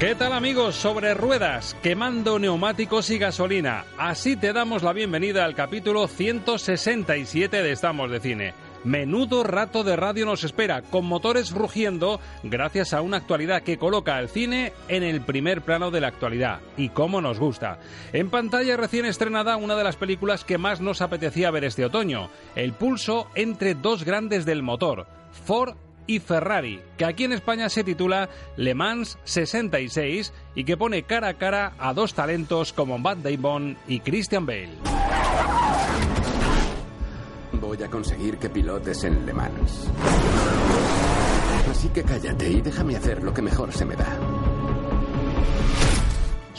¿Qué tal amigos? Sobre ruedas, quemando neumáticos y gasolina. Así te damos la bienvenida al capítulo 167 de Estamos de Cine. Menudo rato de radio nos espera, con motores rugiendo, gracias a una actualidad que coloca al cine en el primer plano de la actualidad. Y cómo nos gusta. En pantalla recién estrenada una de las películas que más nos apetecía ver este otoño, El pulso entre dos grandes del motor, Ford y Ferrari, que aquí en España se titula Le Mans 66 y que pone cara a cara a dos talentos como Matt Damon y Christian Bale. Voy a conseguir que pilotes en Le Mans. Así que cállate y déjame hacer lo que mejor se me da.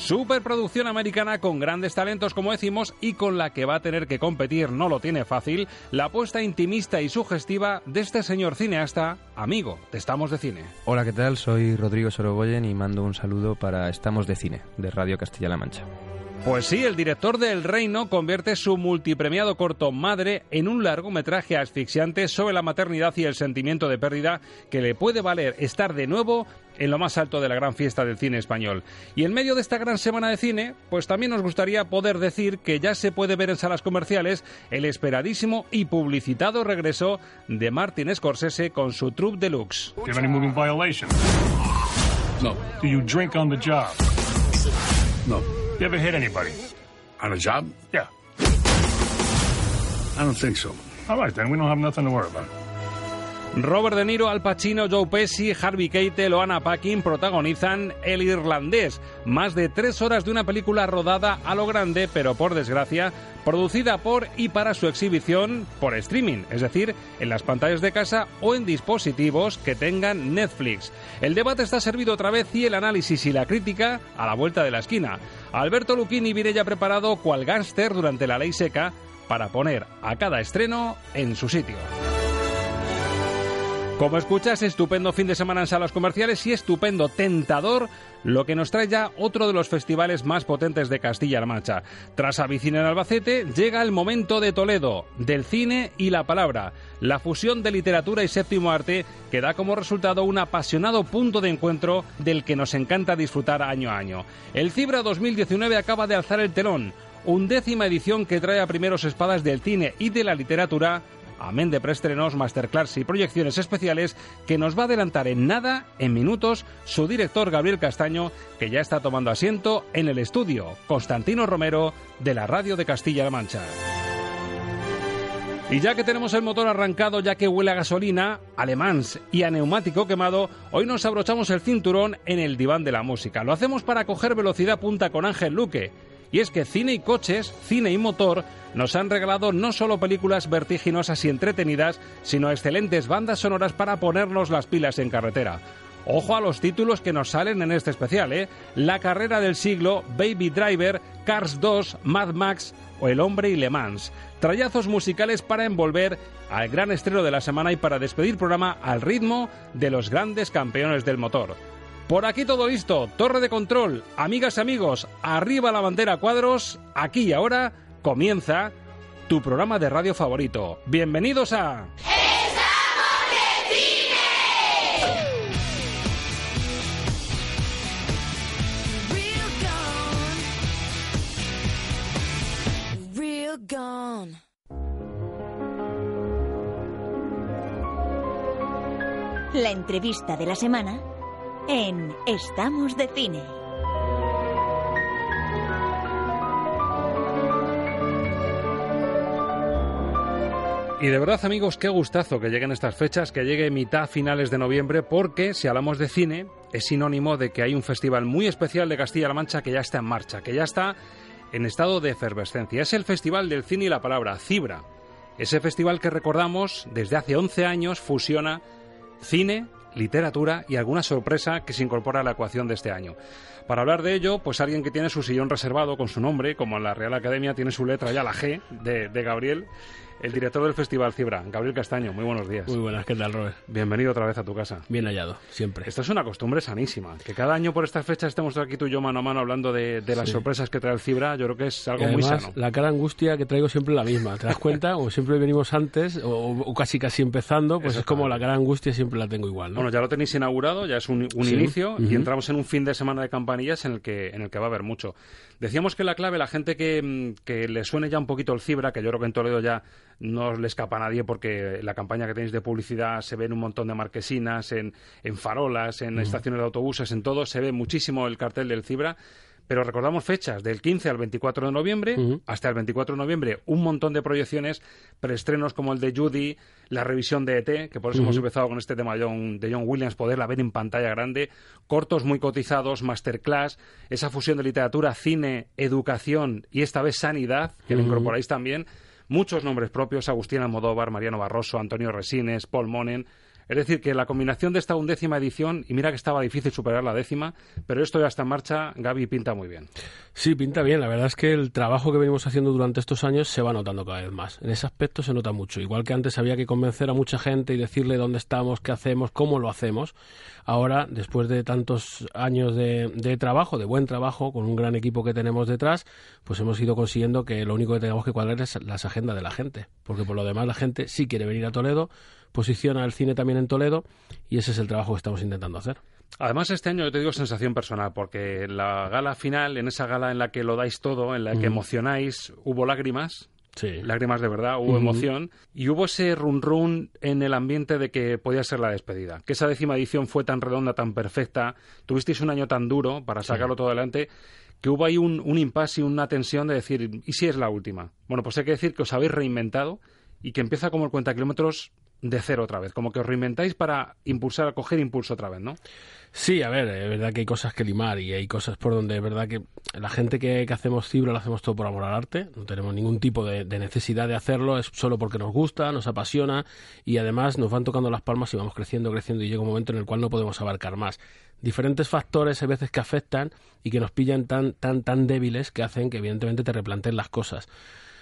Superproducción americana con grandes talentos, como decimos, y con la que va a tener que competir, no lo tiene fácil, la apuesta intimista y sugestiva de este señor cineasta, amigo de Estamos de Cine. Hola, ¿qué tal? Soy Rodrigo Sorogoyen y mando un saludo para Estamos de Cine, de Radio Castilla-La Mancha. Pues sí, el director de El Reino convierte su multipremiado corto Madre en un largometraje asfixiante sobre la maternidad y el sentimiento de pérdida que le puede valer estar de nuevo en lo más alto de la gran fiesta del cine español. Y en medio de esta gran semana de cine, pues también nos gustaría poder decir que ya se puede ver en salas comerciales el esperadísimo y publicitado regreso de Martin Scorsese con su troupe deluxe. No. You ever hit anybody? ¿On a job? Yeah. I don't think so. All right, then. We don't have nothing to worry about. Robert De Niro, Al Pacino, Joe Pesci, Harvey Keitel o Anna Paquin protagonizan El Irlandés, más de tres horas de una película rodada a lo grande, pero por desgracia, producida por y para su exhibición por streaming, es decir, en las pantallas de casa o en dispositivos que tengan Netflix. El debate está servido otra vez y el análisis y la crítica a la vuelta de la esquina. Alberto Luquini viene ya preparado cual gángster durante la ley seca para poner a cada estreno en su sitio. Como escuchas, estupendo fin de semana en salas comerciales y estupendo tentador lo que nos trae ya otro de los festivales más potentes de Castilla-La Mancha. Tras Avicina en Albacete, llega el momento de Toledo, del cine y la palabra, la fusión de literatura y séptimo arte que da como resultado un apasionado punto de encuentro del que nos encanta disfrutar año a año. El Cibra 2019 acaba de alzar el telón, undécima edición que trae a primeros espadas del cine y de la literatura amén de preestrenos, masterclass y proyecciones especiales que nos va a adelantar en nada, en minutos, su director Gabriel Castaño, que ya está tomando asiento en el estudio, Constantino Romero, de la Radio de Castilla-La Mancha. Y ya que tenemos el motor arrancado, ya que huele a gasolina, alemans y a neumático quemado, hoy nos abrochamos el cinturón en el diván de la música. Lo hacemos para coger velocidad punta con Ángel Luque. Y es que cine y coches, cine y motor, nos han regalado no solo películas vertiginosas y entretenidas, sino excelentes bandas sonoras para ponernos las pilas en carretera. Ojo a los títulos que nos salen en este especial, ¿eh? La carrera del siglo, Baby Driver, Cars 2, Mad Max o El hombre y Le Mans. Trayazos musicales para envolver al gran estreno de la semana y para despedir programa al ritmo de los grandes campeones del motor. Por aquí todo listo, torre de control, amigas y amigos, arriba la bandera cuadros, aquí y ahora comienza tu programa de radio favorito. Bienvenidos a... Real gone. La entrevista de la semana en Estamos de Cine. Y de verdad amigos, qué gustazo que lleguen estas fechas, que llegue mitad finales de noviembre, porque si hablamos de cine es sinónimo de que hay un festival muy especial de Castilla-La Mancha que ya está en marcha, que ya está en estado de efervescencia. Es el Festival del Cine y la Palabra, Cibra. Ese festival que recordamos desde hace 11 años fusiona cine, literatura y alguna sorpresa que se incorpora a la ecuación de este año. Para hablar de ello, pues alguien que tiene su sillón reservado con su nombre, como en la Real Academia tiene su letra ya la G de, de Gabriel, el director del Festival Cibra, Gabriel Castaño. Muy buenos días. Muy buenas, ¿qué tal, Robert? Bienvenido otra vez a tu casa. Bien hallado, siempre. Esto es una costumbre sanísima. Que cada año por estas fechas estemos aquí tú y yo mano a mano hablando de, de las Sí. sorpresas que trae el Cibra. Yo creo que es algo Y muy además, sano. la cara angustia que traigo siempre es la misma. ¿Te das cuenta? O siempre venimos antes, o, o casi casi empezando, pues es como la cara angustia siempre la tengo igual, ¿no? Bueno, ya lo tenéis inaugurado, ya es un, un Sí. inicio y entramos en un fin de semana de campanillas en el que, en el que va a haber mucho. Decíamos que la clave, la gente que, mm, que le suene ya un poquito el Cibra, que yo creo que en Toledo ya no le escapa a nadie porque la campaña que tenéis de publicidad se ve en un montón de marquesinas, en, en farolas, en estaciones de autobuses, en todo, se ve muchísimo el cartel del Cibra. Pero recordamos fechas del 15 al 24 de noviembre, hasta el 24 de noviembre, un montón de proyecciones, preestrenos como el de Judy, la revisión de ET, que por eso hemos empezado con este tema de John, de John Williams, poderla ver en pantalla grande, cortos muy cotizados, masterclass, esa fusión de literatura, cine, educación y esta vez sanidad, que le Ujú. incorporáis también, muchos nombres propios, Agustín Almodóvar, Mariano Barroso, Antonio Resines, Paul Monen. Es decir, que la combinación de esta undécima edición, y mira que estaba difícil superar la décima, pero esto ya está en marcha, Gaby pinta muy bien. Sí, pinta bien. La verdad es que el trabajo que venimos haciendo durante estos años se va notando cada vez más. En ese aspecto se nota mucho. Igual que antes había que convencer a mucha gente y decirle dónde estamos, qué hacemos, cómo lo hacemos. Ahora, después de tantos años de, de trabajo, de buen trabajo, con un gran equipo que tenemos detrás, pues hemos ido consiguiendo que lo único que tenemos que cuadrar es las agendas de la gente. Porque por lo demás la gente sí quiere venir a Toledo, posiciona el cine también en Toledo y ese es el trabajo que estamos intentando hacer. Además, este año yo te digo sensación personal, porque la gala final, en esa gala en la que lo dais todo, en la que emocionáis, hubo lágrimas. Sí. Lágrimas de verdad, hubo emoción y hubo ese run run en el ambiente de que podía ser la despedida. Que esa décima edición fue tan redonda, tan perfecta, tuvisteis un año tan duro para sacarlo todo adelante, que hubo ahí un, un impasse y una tensión de decir, ¿y si es la última? Bueno, pues hay que decir que os habéis reinventado y que empieza como el cuenta kilómetros de cero otra vez, como que os reinventáis para impulsar, coger impulso otra vez, ¿no? Sí, a ver, es verdad que hay cosas que limar y hay cosas por donde es verdad que la gente que, que hacemos Cibra lo hacemos todo por amor al arte, no tenemos ningún tipo de, necesidad de hacerlo, es solo porque nos gusta, nos apasiona y además nos van tocando las palmas y vamos creciendo, creciendo y llega un momento en el cual no podemos abarcar más. Diferentes factores hay veces que afectan y que nos pillan tan, tan, tan débiles que hacen que evidentemente te replanteen las cosas.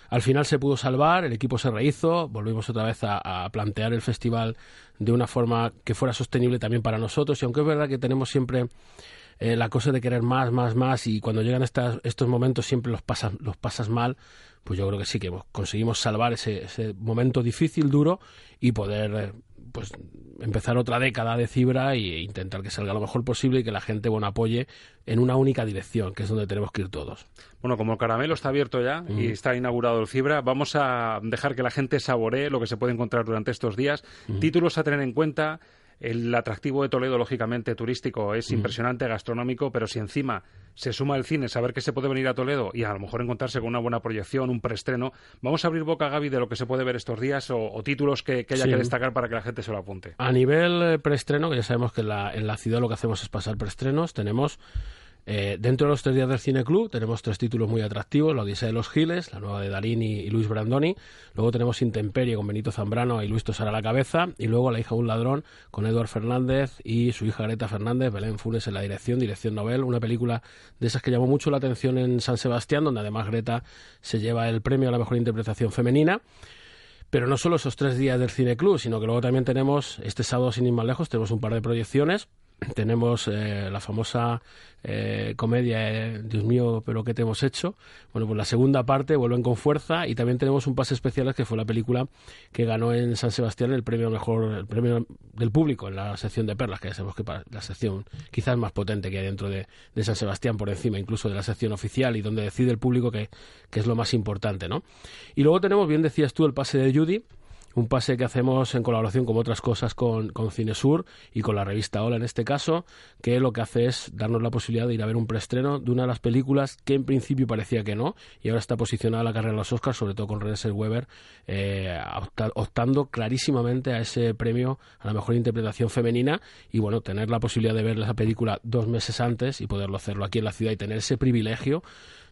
Al final se pudo salvar, el equipo se rehizo, volvimos otra vez a, plantear el festival de una forma que fuera sostenible también para nosotros. Y aunque es verdad que tenemos siempre eh, la cosa de querer más, más, más y cuando llegan estas, estos momentos siempre los pasas, los pasas mal, pues yo creo que sí que conseguimos salvar ese, ese momento difícil, duro y poder eh, pues empezar otra década de Cibra e intentar que salga lo mejor posible y que la gente bueno apoye en una única dirección, que es donde tenemos que ir todos. Bueno, como el caramelo está abierto ya y está inaugurado el Fibra, vamos a dejar que la gente saboree lo que se puede encontrar durante estos días. Títulos a tener en cuenta. El atractivo de Toledo, lógicamente, turístico, es impresionante, gastronómico, pero si encima se suma el cine, saber que se puede venir a Toledo y a lo mejor encontrarse con una buena proyección, un preestreno, vamos a abrir boca, Gaby, de lo que se puede ver estos días o, o títulos que, que haya Sí. que destacar para que la gente se lo apunte. A nivel eh, preestreno, que ya sabemos que la, en la ciudad lo que hacemos es pasar preestrenos, tenemos eh, dentro de los tres días del Cine Club tenemos tres títulos muy atractivos, La Odisea de los Giles, la nueva de Darín y, Luis Brandoni, luego tenemos Intemperie con Benito Zambrano y Luis Tosar a la cabeza, y luego La hija de un ladrón con Eduard Fernández y su hija Greta Fernández, Belén Funes en la dirección, dirección novel, una película de esas que llamó mucho la atención en San Sebastián, donde además Greta se lleva el premio a la mejor interpretación femenina. Pero no solo esos tres días del Cine Club, sino que luego también tenemos, este sábado sin ir más lejos, tenemos un par de proyecciones. Tenemos eh, la famosa eh, comedia eh, Dios mío, pero ¿qué te hemos hecho? Bueno, pues la segunda parte vuelven con fuerza y también tenemos un pase especial que fue la película que ganó en San Sebastián el premio mejor, el premio del público en la sección de perlas, que ya sabemos que para la sección quizás más potente que hay dentro de, de San Sebastián, por encima incluso de la sección oficial y donde decide el público que, que es lo más importante, ¿no? Y luego tenemos, bien decías tú, el pase de Judy, un pase que hacemos en colaboración con otras cosas con, con Cinesur y con la revista Hola en este caso, que lo que hace es darnos la posibilidad de ir a ver un preestreno de una de las películas que en principio parecía que no, y ahora está posicionada la carrera de los Oscars, sobre todo con Renée Weber, eh, opta- optando clarísimamente a ese premio a la mejor interpretación femenina, y bueno, tener la posibilidad de ver esa película dos meses antes y poderlo hacerlo aquí en la ciudad y tener ese privilegio,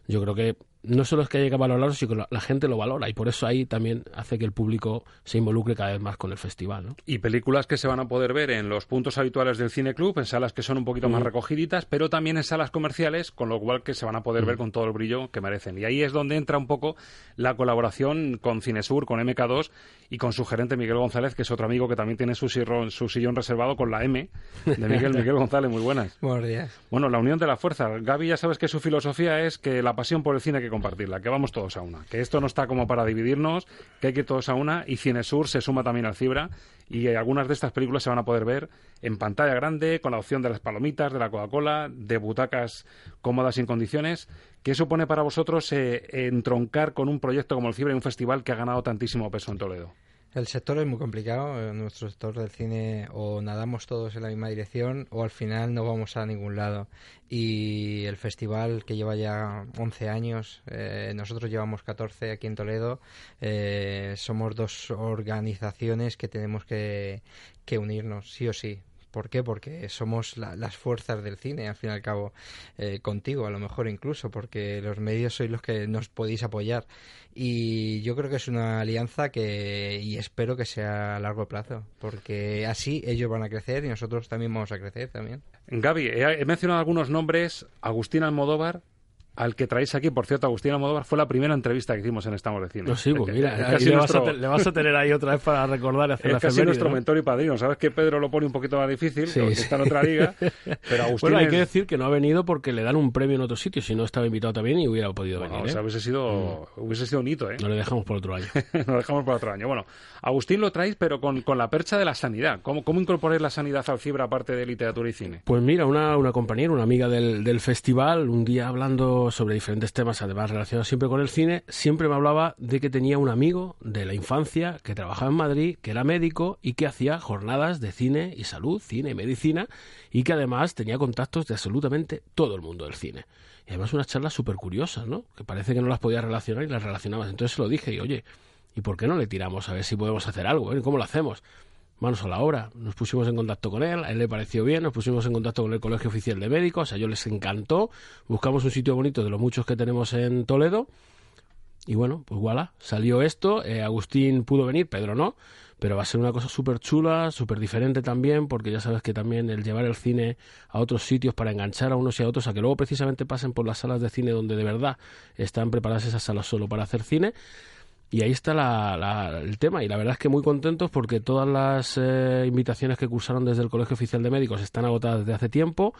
yo creo que no solo es que haya que valorarlo, sino que la, gente lo valora y por eso ahí también hace que el público se involucre cada vez más con el festival. ¿no? Y películas que se van a poder ver en los puntos habituales del Cine Club, en salas que son un poquito más recogiditas, pero también en salas comerciales, con lo cual que se van a poder ver con todo el brillo que merecen. Y ahí es donde entra un poco la colaboración con Cinesur, con MK2 y con su gerente Miguel González, que es otro amigo que también tiene su sillón, su sillón reservado con la M de Miguel. Miguel González, muy buenas. Buenos días. Bueno, la unión de la fuerza. Gaby ya sabes que su filosofía es que la pasión por el cine hay que compartirla, que vamos todos a una, que esto no está como para dividirnos, que hay que ir todos a una y Cinesur se suma también al Cibra y algunas de estas películas se van a poder ver en pantalla grande, con la opción de las palomitas, de la Coca-Cola, de butacas cómodas sin condiciones. ¿Qué supone para vosotros eh, entroncar con un proyecto como el Cibra y un festival que ha ganado tantísimo peso en Toledo? El sector es muy complicado. En nuestro sector del cine o nadamos todos en la misma dirección o al final no vamos a ningún lado. Y el festival que lleva ya 11 años, eh, nosotros llevamos 14 aquí en Toledo, eh, somos dos organizaciones que tenemos que, que unirnos, sí o sí. ¿Por qué? Porque somos la- las fuerzas del cine, al fin y al cabo, eh, contigo, a lo mejor incluso, porque los medios sois los que nos podéis apoyar. Y yo creo que es una alianza que, y espero que sea a largo plazo, porque así ellos van a crecer y nosotros también vamos a crecer también. Gaby, he, he mencionado algunos nombres. Agustín Almodóvar, al que traéis aquí, por cierto, Agustín Almodóvar fue la primera entrevista que hicimos en Estamos de Cine. No, sí, pues Es- mira, es casi le, vas a te- le vas a tener ahí otra vez para recordar y hacer la es casi efeméride, nuestro ¿no? mentor y padrino. Sabes que Pedro lo pone un poquito más difícil, Sí, porque sí. está en otra liga. Pero Agustín bueno, hay es- que decir que no ha venido porque le dan un premio en otro sitio. Si no estaba invitado también y hubiera podido Bueno, venir. o sea, ¿eh? hubiese sido, hubiese sido un hito, ¿eh? No le dejamos por otro año. Lo dejamos para otro año. Bueno, Agustín lo traéis, pero con, con la percha de la sanidad. ¿Cómo, cómo incorporáis la sanidad al Cibra aparte de literatura y cine? Pues mira, una, una compañera, una amiga del, del festival, un día hablando sobre diferentes temas, además relacionados siempre con el cine, siempre me hablaba de que tenía un amigo de la infancia que trabajaba en Madrid, que era médico y que hacía jornadas de cine y salud, cine y medicina, y que además tenía contactos de absolutamente todo el mundo del cine. Y además unas charlas súper curiosas, ¿no? Que parece que no las podías relacionar y las relacionabas. Entonces se lo dije y, oye, ¿y por qué no le tiramos a ver si podemos hacer algo? eh? ¿Cómo lo hacemos? Manos a la obra. Nos pusimos en contacto con él, a él le pareció bien, nos pusimos en contacto con el Colegio Oficial de Médicos, a ellos les encantó, buscamos un sitio bonito de los muchos que tenemos en Toledo. Y bueno, pues voilà, salió esto, eh, Agustín pudo venir, Pedro no, pero va a ser una cosa súper chula, súper diferente también, porque ya sabes que también el llevar el cine a otros sitios para enganchar a unos y a otros, a que luego precisamente pasen por las salas de cine donde de verdad están preparadas esas salas solo para hacer cine, y ahí está la- la- el tema. Y la verdad es que muy contentos porque todas las eh, invitaciones que cursaron desde el Colegio Oficial de Médicos están agotadas desde hace tiempo.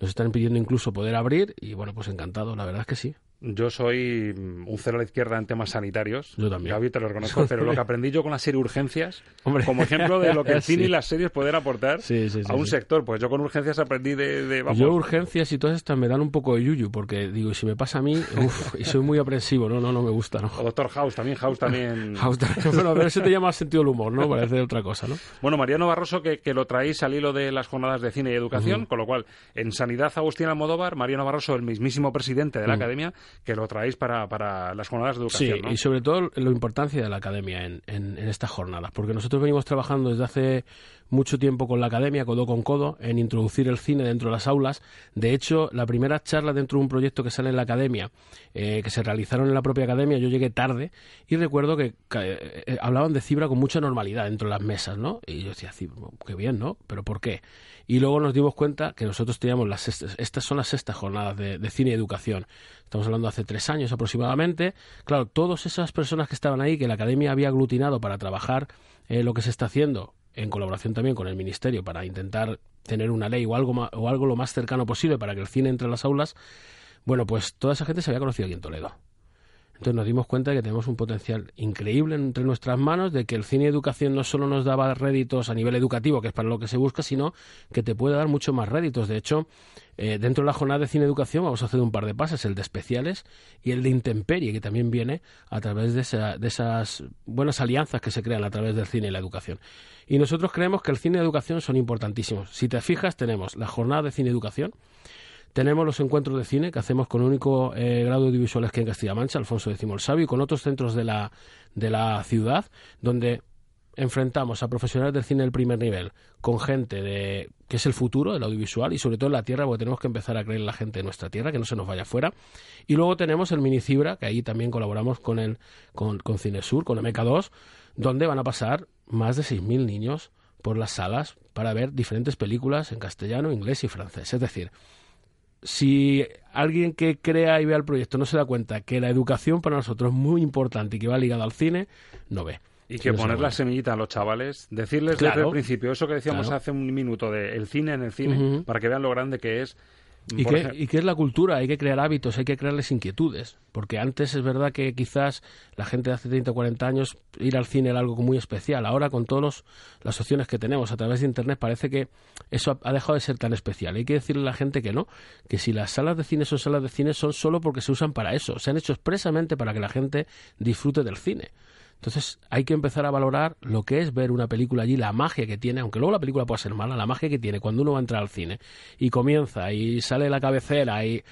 Nos están pidiendo incluso poder abrir. Y bueno, pues encantado, la verdad es que sí. Yo soy mm, un cero a la izquierda en temas sanitarios. Yo también. Gaby, te lo reconozco, pero lo que aprendí yo con la serie Urgencias, Hombre. como ejemplo de lo que el cine Sí. y las series pueden aportar Sí, sí, sí, a un sector, pues yo con Urgencias aprendí de... de- vamos, Yo urgencias y todas estas me dan un poco de yuyu porque digo, si me pasa a mí, uff, y soy muy aprensivo, no, no, no me gusta, ¿no? O Doctor House también, House también... House también. bueno, a ver, eso te llama sentido del humor, ¿no? Parece otra cosa, ¿no? Bueno, Mariano Barroso, que, que lo traéis al hilo de las jornadas de cine y educación, con lo cual, en Sanidad Agustín Almodóvar, Mariano Barroso, el mismísimo presidente de la academia, que lo traéis para, para las jornadas de Sí, educación, ¿no? y sobre todo la importancia de la academia en, en, en estas jornadas, porque nosotros venimos trabajando desde hace mucho tiempo con la academia, codo con codo, en introducir el cine dentro de las aulas. De hecho, la primera charla dentro de un proyecto que sale en la academia, eh, que se realizaron en la propia academia, yo llegué tarde y recuerdo que, que, eh, hablaban de Cibra con mucha normalidad dentro de las mesas, ¿no? Y yo decía, "Cibra, qué bien, ¿no? ¿Pero por qué? Y luego nos dimos cuenta que nosotros teníamos las sextas- estas son las sextas jornadas de, de cine y educación. Estamos hablando de hace tres años aproximadamente. Claro, todas esas personas que estaban ahí, que la academia había aglutinado para trabajar eh, lo que se está haciendo, en colaboración también con el ministerio, para intentar tener una ley o algo, o algo lo más cercano posible para que el cine entre a las aulas, bueno, pues toda esa gente se había conocido aquí en Toledo. Entonces nos dimos cuenta de que tenemos un potencial increíble entre nuestras manos, de que el cine y educación no solo nos daba réditos a nivel educativo, que es para lo que se busca, sino que te puede dar mucho más réditos. De hecho, eh, dentro de la jornada de cine educación vamos a hacer un par de pases, el de especiales y el de intemperie, que también viene a través de, esa- de esas buenas alianzas que se crean a través del cine y la educación. Y nosotros creemos que el cine y educación son importantísimos. Si te fijas, tenemos la jornada de cine educación, tenemos los encuentros de cine que hacemos con el único eh, grado audiovisual aquí en Castilla-La Mancha, Alfonso X el Sabio, y con otros centros de la, de la ciudad, donde enfrentamos a profesionales del cine del primer nivel con gente de que es el futuro del audiovisual y sobre todo en la tierra porque tenemos que empezar a creer en la gente de nuestra tierra que no se nos vaya fuera. Y luego tenemos el mini Cibra que ahí también colaboramos con el con, con Cinesur con MK2 donde van a pasar más de 6.000 niños por las salas para ver diferentes películas en castellano, inglés y francés. Es decir si alguien que crea y vea el proyecto no se da cuenta que la educación para nosotros es muy importante y que va ligada al cine, no ve. Y que no poner la semillita a los chavales, decirles Claro. desde el principio, eso que decíamos Claro. hace un minuto de el cine en el cine, para que vean lo grande que es. ¿Y qué, ejemplo- y qué es la cultura? Hay que crear hábitos, hay que crearles inquietudes. Porque antes es verdad que quizás la gente de hace 30 o 40 años ir al cine era algo muy especial. Ahora con todas las opciones que tenemos a través de Internet parece que eso ha, ha dejado de ser tan especial. Hay que decirle a la gente que no, que si las salas de cine son salas de cine son solo porque se usan para eso. Se han hecho expresamente para que la gente disfrute del cine. Entonces hay que empezar a valorar lo que es ver una película allí, la magia que tiene, aunque luego la película pueda ser mala, la magia que tiene cuando uno va a entrar al cine y comienza y sale la cabecera y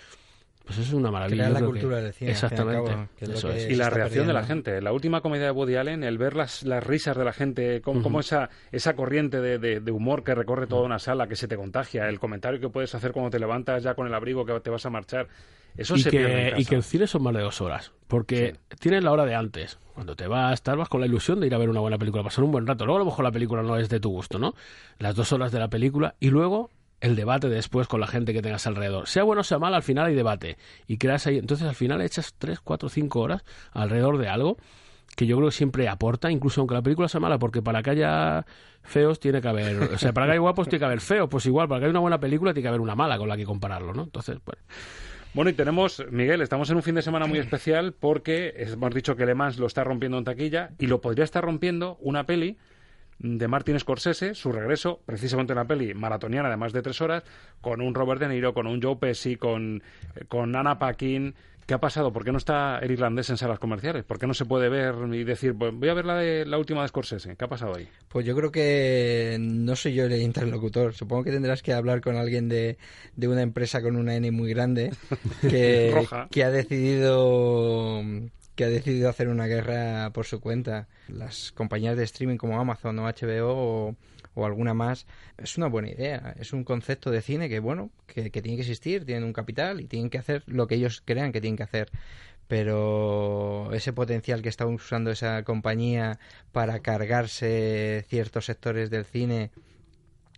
pues eso es una maravilla. Crear la que- cultura del cine, Exactamente. cabo, que es eso y la reacción de la gente. La última comedia de Woody Allen, el ver las, las risas de la gente, cómo, Ujú. cómo esa, esa corriente de, de- de humor que recorre toda una sala, que se te contagia, el comentario que puedes hacer cuando te levantas ya con el abrigo que te vas a marchar, eso y se pierde en que, casa. y que el cine son más de dos horas. Porque tienes la hora de antes. Cuando te vas, tal, vas con la ilusión de ir a ver una buena película, pasar un buen rato. Luego a lo mejor la película no es de tu gusto, ¿no? Las dos horas de la película y luego el debate después con la gente que tengas alrededor. Sea bueno o sea mal, al final hay debate. Y creas ahí. Entonces al final echas tres, cuatro, cinco horas alrededor de algo que yo creo que siempre aporta, incluso aunque la película sea mala, porque para que haya feos tiene que haber, o sea, para que haya guapos tiene que haber feos, pues igual, para que haya una buena película tiene que haber una mala con la que compararlo, ¿no? Entonces, bueno. Bueno, y tenemos, Miguel, estamos en un fin de semana muy especial porque hemos dicho que Le Mans lo está rompiendo en taquilla y lo podría estar rompiendo una peli de Martin Scorsese, su regreso, precisamente una peli maratoniana de más de tres horas, con un Robert De Niro, con un Joe Pesci, con, con Anna Paquin. ¿Qué ha pasado? ¿Por qué no está el irlandés en salas comerciales? ¿Por qué no se puede ver y decir, pues voy a ver la, de, la última de Scorsese? ¿Qué ha pasado ahí? Pues yo creo que no soy yo el interlocutor. Supongo que tendrás que hablar con alguien de, de una empresa con una N muy grande que, Roja. que ha decidido que ha decidido hacer una guerra por su cuenta. Las compañías de streaming como Amazon o HBO o, o alguna más es una buena idea. Es un concepto de cine que bueno que, tiene que existir. Tienen un capital y tienen que hacer lo que ellos crean que tienen que hacer pero ese potencial que está usando esa compañía para cargarse ciertos sectores del cine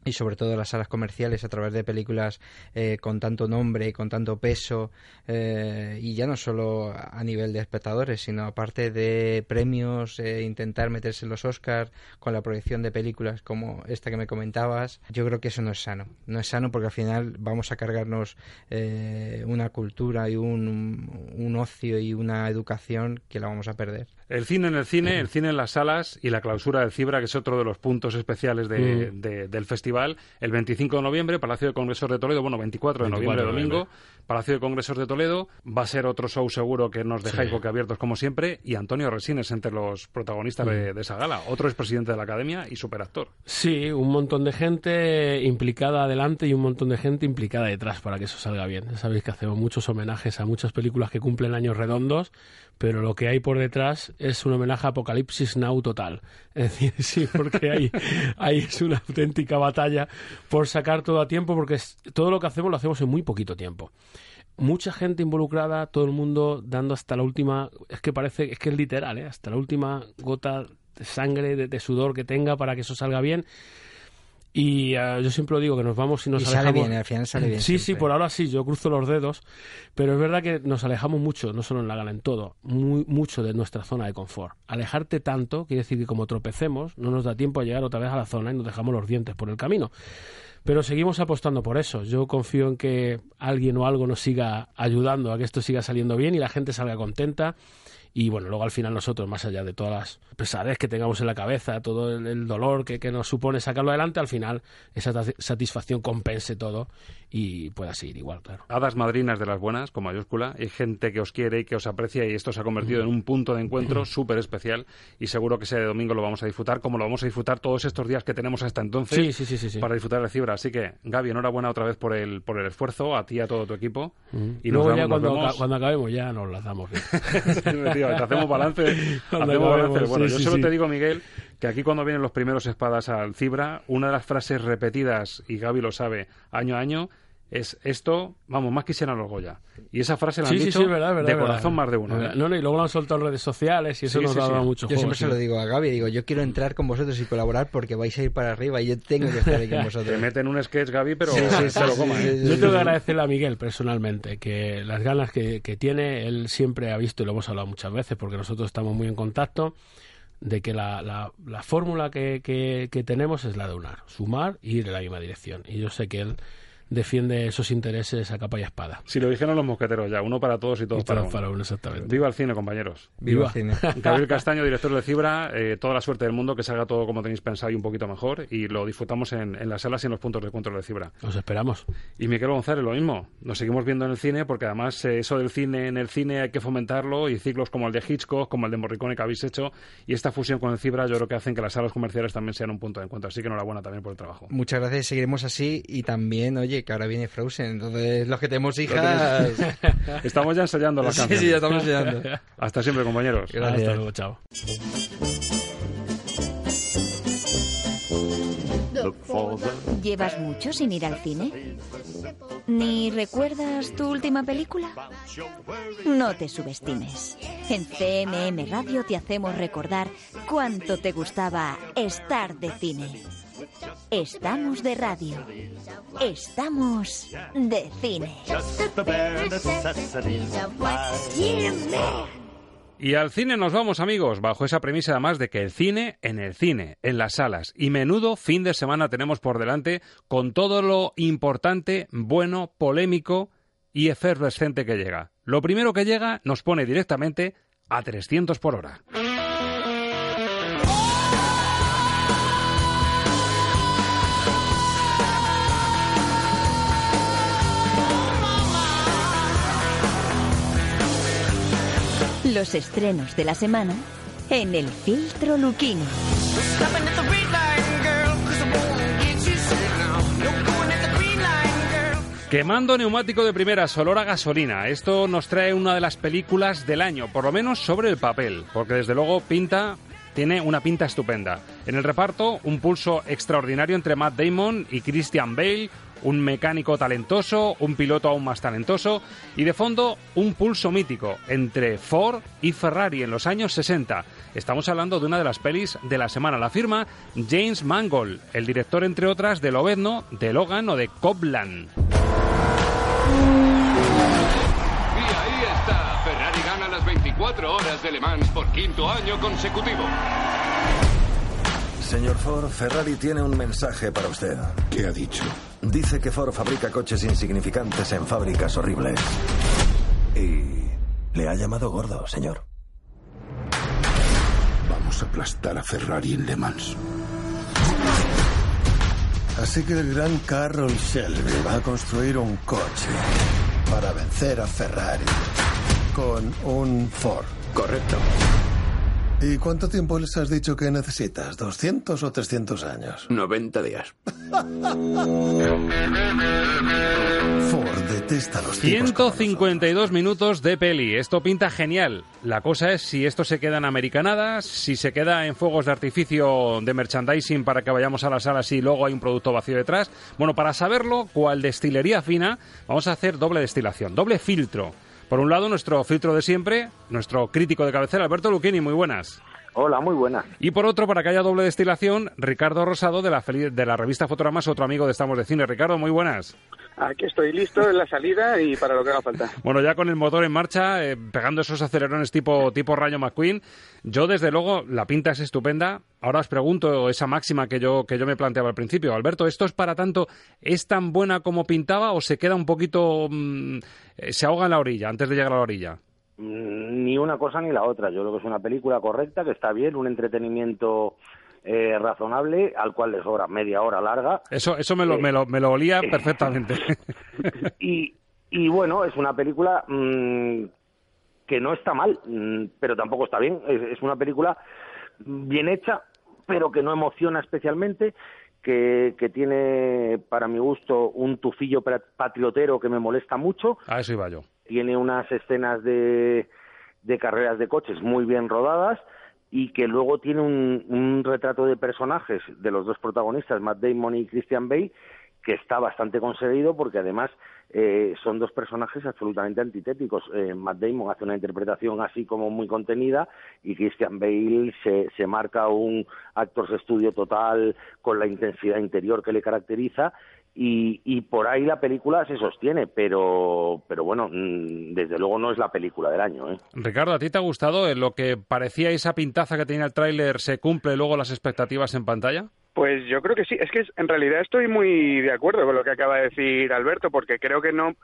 y sobre todo las salas comerciales a través de películas eh, con tanto nombre y con tanto peso eh, y ya no solo a nivel de espectadores sino aparte de premios eh, intentar meterse en los Oscars con la proyección de películas como esta que me comentabas yo creo que eso no es sano. No es sano porque al final vamos a cargarnos eh, una cultura y un, un ocio y una educación que la vamos a perder El cine en el cine, el cine en las salas y la clausura del Cibra, que es otro de los puntos especiales de- Mm. de- del festival. El 25 de noviembre, Palacio de Congresos de Toledo, bueno, 24 de 24 noviembre, domingo, noviembre. Palacio de Congresos de Toledo. Va a ser otro show seguro que nos dejáis Sí. boquiabiertos como siempre. Y Antonio Resines entre los protagonistas de, Mm. de esa gala. Otro expresidente de la Academia y superactor. Sí, un montón de gente implicada adelante y un montón de gente implicada detrás para que eso salga bien. Sabéis que hacemos muchos homenajes a muchas películas que cumplen años redondos, pero lo que hay por detrás es un homenaje a Apocalipsis Now total. Es decir, sí, porque ahí, ahí es una auténtica batalla por sacar todo a tiempo, porque es- todo lo que hacemos lo hacemos en muy poquito tiempo. Mucha gente involucrada, todo el mundo dando hasta la última, es que parece, es que es literal, ¿eh? hasta la última gota de sangre, de, de sudor que tenga para que eso salga bien. Y ah, yo siempre lo digo que nos vamos y nos Y sale alejamos. bien, al final sale bien Sí, sí, por ahora sí, yo cruzo los dedos, pero es verdad que nos alejamos mucho, no solo en la gala, en todo, muy, mucho de nuestra zona de confort. Alejarte tanto quiere decir que como tropecemos, no nos da tiempo a llegar otra vez a la zona y nos dejamos los dientes por el camino. Pero seguimos apostando por eso. Yo confío en que alguien o algo nos siga ayudando a que esto siga saliendo bien y la gente salga contenta Y bueno, luego al final nosotros, más allá de todas las pesadez que tengamos en la cabeza, todo el, el dolor que, que nos supone sacarlo adelante, al final esa satisfacción compense todo y pueda seguir igual, claro. Hadas madrinas de las buenas, con mayúscula. Hay gente que os quiere y que os aprecia y esto se ha convertido en un punto de encuentro súper especial y seguro que ese domingo lo vamos a disfrutar como lo vamos a disfrutar todos estos días que tenemos hasta entonces Sí, sí, sí, para disfrutar de Cibra. Así que, Gaby, enhorabuena otra vez por el, por el esfuerzo, a ti y a todo tu equipo. Y nos luego vemos- ya nos cuando, cuando acabemos ya nos. Sí, tío, te hacemos balance. Hacemos balance. Bueno, yo solo te digo, Miguel, que aquí cuando vienen los primeros espadas al Cibra, una de las frases repetidas, y Gaby lo sabe, año a año, es esto, vamos, más quisieran los Goya. Y esa frase la han Sí, dicho sí, verdad, verdad. de verdad. corazón más de uno. ¿eh? No, no, y luego lo han soltado en redes sociales y eso Sí, nos sí, ha dado sí. mucho Yo juego. siempre se lo digo a Gaby, digo, yo quiero entrar con vosotros y colaborar porque vais a ir para arriba y yo tengo que estar aquí con Te vosotros. meten un sketch, Gaby, pero Sí, sí, se lo sí, coma, sí, ¿eh? sí, Yo tengo sí. que agradecerle a Miguel personalmente que las ganas que, que tiene, él siempre ha visto y lo hemos hablado muchas veces porque nosotros estamos muy en contacto de que la, la, la fórmula que, que, que tenemos es la de unar, sumar y ir en la misma dirección. Y yo sé que él defiende esos intereses a capa y espada. Si lo dijeron los mosqueteros ya, uno para todos y todos Y todos para uno. para uno, exactamente. Viva el cine, compañeros. Viva el cine. Gabriel Castaño, director de Cibra, eh, toda la suerte del mundo, que salga todo como tenéis pensado y un poquito mejor, y lo disfrutamos en, en las salas y en los puntos de encuentro de Cibra. Nos esperamos. Y Miquel González, lo mismo. Nos seguimos viendo en el cine, porque además eh, eso del cine en el cine hay que fomentarlo, y ciclos como el de Hitchcock, como el de Morricone que habéis hecho, y esta fusión con el Cibra yo creo que hacen que las salas comerciales también sean un punto de encuentro. Así que enhorabuena también por el trabajo. Muchas gracias, seguiremos así y también, oye, que ahora viene Frozen, entonces los que tenemos hijas... Estamos ya ensayando las Sí, canciones. sí, ya estamos ensayando. Hasta siempre, compañeros. Gracias. Hasta luego, chao. ¿Llevas mucho sin ir al cine? ¿Ni recuerdas tu última película? No te subestimes. En CMM Radio te hacemos recordar cuánto te gustaba estar de cine. Estamos de radio. Estamos de cine. Y al cine nos vamos, amigos, bajo esa premisa además de que el cine en el cine, en las salas. Y menudo fin de semana tenemos por delante con todo lo importante, bueno, polémico y efervescente que llega. Lo primero que llega nos pone directamente a 300 por hora. Los estrenos de la semana en el filtro Luquino. Quemando neumático de primeras, olor a gasolina. Esto nos trae una de las películas del año, por lo menos sobre el papel, porque desde luego pinta tiene una pinta estupenda. En el reparto, un pulso extraordinario entre Matt Damon y Christian Bale, un mecánico talentoso, un piloto aún más talentoso y de fondo un pulso mítico entre Ford y Ferrari en los años 60. Estamos hablando de una de las pelis de la semana. La firma James Mangold, el director entre otras de Lobezno, de Logan o de Copland. Y ahí está. Ferrari gana las 24 horas de Le Mans por quinto año consecutivo. Señor Ford, Ferrari tiene un mensaje para usted. ¿Qué ha dicho? Dice que Ford fabrica coches insignificantes en fábricas horribles. Y le ha llamado gordo, señor. Vamos a aplastar a Ferrari en Le Mans. Así que el gran Carroll Shelby va a construir un coche para vencer a Ferrari con un Ford. Correcto. ¿Y cuánto tiempo les has dicho que necesitas? ¿200 o 300 años? 90 días. Ford detesta los tipos. 152 minutos de peli. Esto pinta genial. La cosa es si esto se queda en americanadas, si se queda en fuegos de artificio de merchandising para que vayamos a las salas y luego hay un producto vacío detrás. Bueno, para saberlo, cual destilería fina, vamos a hacer doble destilación, doble filtro. Por un lado, nuestro filtro de siempre, nuestro crítico de cabecera, Alberto Luquini, muy buenas. Hola, muy buenas. Y por otro, para que haya doble destilación, Ricardo Rosado de la, de la revista Fotogramas, otro amigo de Estamos de Cine. Ricardo, muy buenas. Aquí estoy listo en la salida y para lo que haga falta. Bueno, ya con el motor en marcha, eh, pegando esos acelerones tipo, tipo Rayo McQueen, yo desde luego, la pinta es estupenda. Ahora os pregunto esa máxima que yo, que yo me planteaba al principio. Alberto, ¿esto es para tanto, es tan buena como pintaba o se queda un poquito, mm, eh, se ahoga en la orilla antes de llegar a la orilla? Mm, Ni una cosa ni la otra. Yo creo que es una película correcta, que está bien, un entretenimiento eh, razonable, al cual le sobra media hora larga. Eso, eso me, lo, me, lo, me lo olía perfectamente. y, y bueno, es una película mm, que no está mal, mm, pero tampoco está bien. Es, es una película bien hecha, pero que no emociona especialmente, que, que tiene, para mi gusto, un tufillo patriotero que me molesta mucho. A eso iba yo. Tiene unas escenas de, de carreras de coches muy bien rodadas y que luego tiene un, un retrato de personajes de los dos protagonistas, Matt Damon y Christian Bale, que está bastante conseguido porque además eh, son dos personajes absolutamente antitéticos. Eh, Matt Damon hace una interpretación así como muy contenida y Christian Bale se, se marca un actors estudio total con la intensidad interior que le caracteriza y, y por ahí la película se sostiene, pero, pero bueno, mm, desde luego no es la película del año. ¿eh? Ricardo, ¿a ti te ha gustado eh, lo que parecía esa pintaza que tenía el tráiler? ¿Se cumple luego las expectativas en pantalla? Pues yo creo que sí. Es que en realidad estoy muy de acuerdo con lo que acaba de decir Alberto, porque creo que no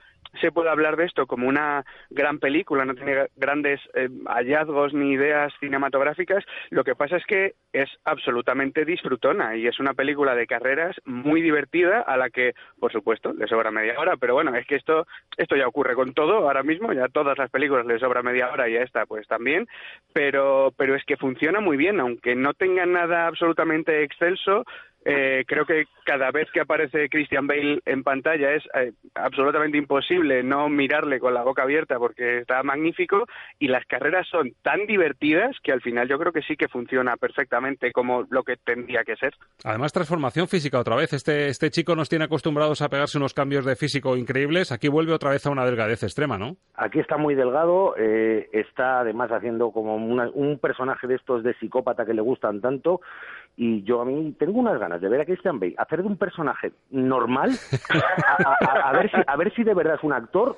se puede hablar de esto como una gran película, no tiene grandes eh, hallazgos ni ideas cinematográficas. Lo que pasa es que es absolutamente disfrutona y es una película de carreras muy divertida a la que, por supuesto, le sobra media hora, pero bueno, es que esto esto ya ocurre con todo ahora mismo, ya todas las películas le sobra media hora y a esta pues también, pero pero es que funciona muy bien, aunque no tenga nada absolutamente excelso, eh, creo que cada vez que aparece Christian Bale en pantalla es eh, absolutamente imposible no mirarle con la boca abierta porque está magnífico y las carreras son tan divertidas que al final yo creo que sí que funciona perfectamente como lo que tendría que ser. Además, transformación física otra vez. Este, este chico nos tiene acostumbrados a pegarse unos cambios de físico increíbles. Aquí vuelve otra vez a una delgadez extrema, ¿no? Aquí está muy delgado, eh, está además haciendo como una- un personaje de estos de psicópata que le gustan tanto y yo a mí tengo unas ganas de ver a Christian Bale hacer de un personaje normal, a, ver, si, a ver si de verdad es un actor,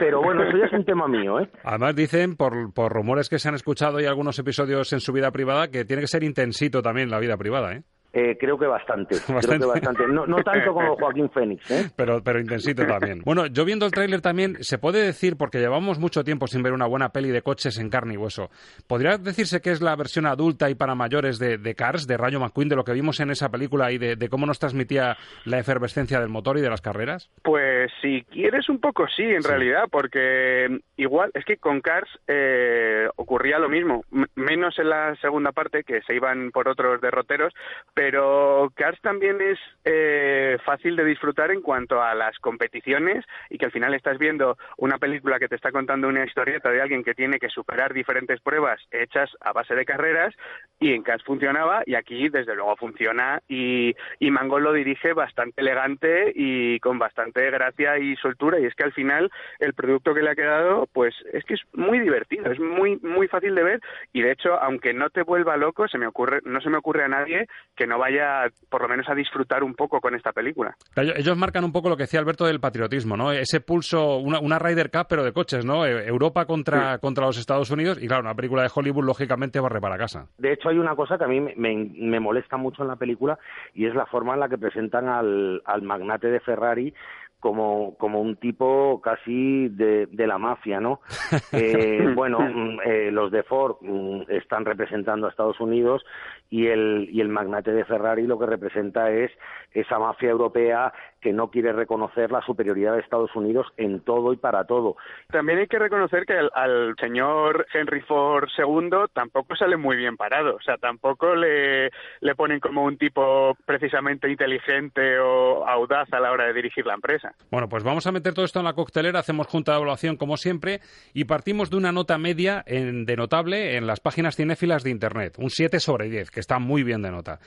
pero bueno, eso ya es un tema mío, ¿eh? Además, dicen, por, por rumores que se han escuchado y algunos episodios en su vida privada, que tiene que ser intensito también la vida privada, ¿eh? Eh, creo que bastante, Bastante. creo que bastante. No, no tanto como Joaquín Fénix, ¿eh? Pero, pero intensito también. Bueno, yo viendo el tráiler también, se puede decir, porque llevamos mucho tiempo sin ver una buena peli de coches en carne y hueso, ¿podría decirse que es la versión adulta y para mayores de, de Cars, de Rayo McQueen, de lo que vimos en esa película y de, de cómo nos transmitía la efervescencia del motor y de las carreras? Pues si quieres un poco sí, en realidad, porque mm, igual es que con Cars eh, ocurría lo mismo, m- menos en la segunda parte que se iban por otros derroteros, pero Cars también es eh, fácil de disfrutar en cuanto a las competiciones y que al final estás viendo una película que te está contando una historieta de alguien que tiene que superar diferentes pruebas hechas a base de carreras y en Cars funcionaba y aquí desde luego funciona y, y Mangold lo dirige bastante elegante y con bastante gracia y soltura y es que al final el producto que le ha quedado pues es que es muy divertido, es muy muy fácil de ver y de hecho aunque no te vuelva loco se me ocurre no se me ocurre a nadie que no vaya por lo menos a disfrutar un poco con esta película. Ellos marcan un poco lo que decía Alberto del patriotismo, ¿no? Ese pulso, una, una Ryder Cup, pero de coches, ¿no? Eh, Europa contra, contra los Estados Unidos y, claro, una película de Hollywood, lógicamente, barre para casa. De hecho, hay una cosa que a mí me, me- me molesta mucho en la película y es la forma en la que presentan al, al magnate de Ferrari como, como un tipo casi de, de la mafia, ¿no? Eh, bueno, mm, eh, los de Ford mm, están representando a Estados Unidos y el, y el magnate de Ferrari lo que representa es esa mafia europea que no quiere reconocer la superioridad de Estados Unidos en todo y para todo. También hay que reconocer que al, al señor Henry Ford II tampoco sale muy bien parado, o sea, tampoco le, le ponen como un tipo precisamente inteligente o audaz a la hora de dirigir la empresa. Bueno, pues vamos a meter todo esto en la coctelera, hacemos junta de evaluación como siempre y partimos de una nota media en, de notable en las páginas cinéfilas de Internet, un 7 sobre 10, que está muy bien de nota.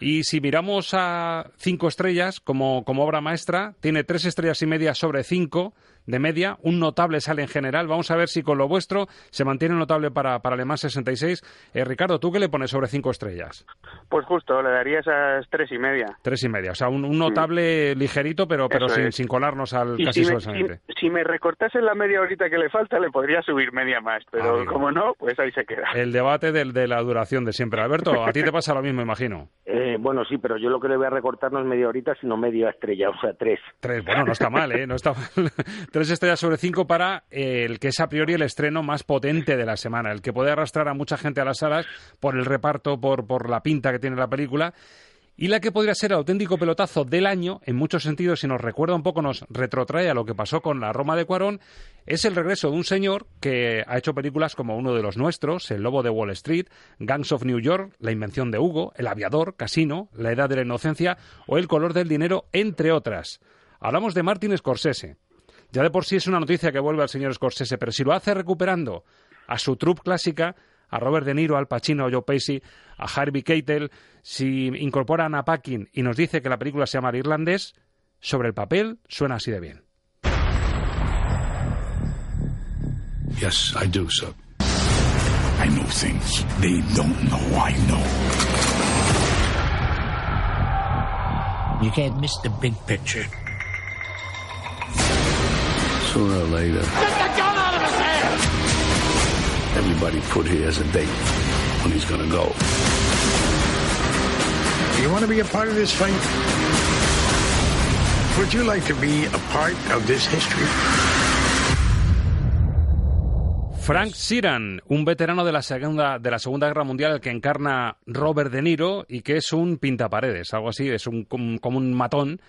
Y si miramos a cinco estrellas como, como obra maestra, tiene tres estrellas y media sobre cinco de media, un notable sale en general. Vamos a ver si con lo vuestro se mantiene notable para, para Alemán 66. Eh, Ricardo, ¿tú qué le pones sobre cinco estrellas? Pues justo, le daría esas tres y media. Tres y media, o sea, un, un notable ligerito, pero, pero sin, colarnos al Y casi si me, si- si me recortase la media horita que le falta, le podría subir media más, pero Amigo. como no, pues ahí se queda. El debate del- de, la duración de siempre. Alberto, a ti te pasa lo mismo, imagino. Eh, bueno, sí, pero yo lo que le voy a recortar no es media horita, sino media estrella, o sea, tres. Tres, bueno, no está mal, ¿eh? No está mal. Tres estrellas sobre cinco para eh, el que es a priori el estreno más potente de la semana, el que puede arrastrar a mucha gente a las salas por el reparto, por, la pinta que tiene la película y la que podría ser el auténtico pelotazo del año, en muchos sentidos, si nos recuerda un poco, nos retrotrae a lo que pasó con la Roma de Cuarón, es el regreso de un señor que ha hecho películas como uno de los nuestros, El Lobo de Wall Street, Gangs of New York, La Invención de Hugo, El Aviador, Casino, La Edad de la Inocencia o El Color del Dinero, entre otras. Hablamos de Martin Scorsese. Ya de por sí es una noticia que vuelve al señor Scorsese, pero si lo hace recuperando a su troupe clásica, a Robert De Niro, Al Pacino, a Joe Pesci, a Harvey Keitel, si incorpora a Anna Paquin y nos dice que la película se llama Irlandés, sobre el papel suena así de bien. Yes, I do, sir. I know things they don't know I know. You can't miss the big picture. Sooner or later, Get the gun out of his hand! everybody put here has a date when he's gonna go. You want to be a part of this fight? Would you like to be a part of this history? Frank Sheeran, un veterano de la segunda de la Segunda Guerra Mundial, el que encarna Robert De Niro y que es un pintaparedes, algo así, es un como un matón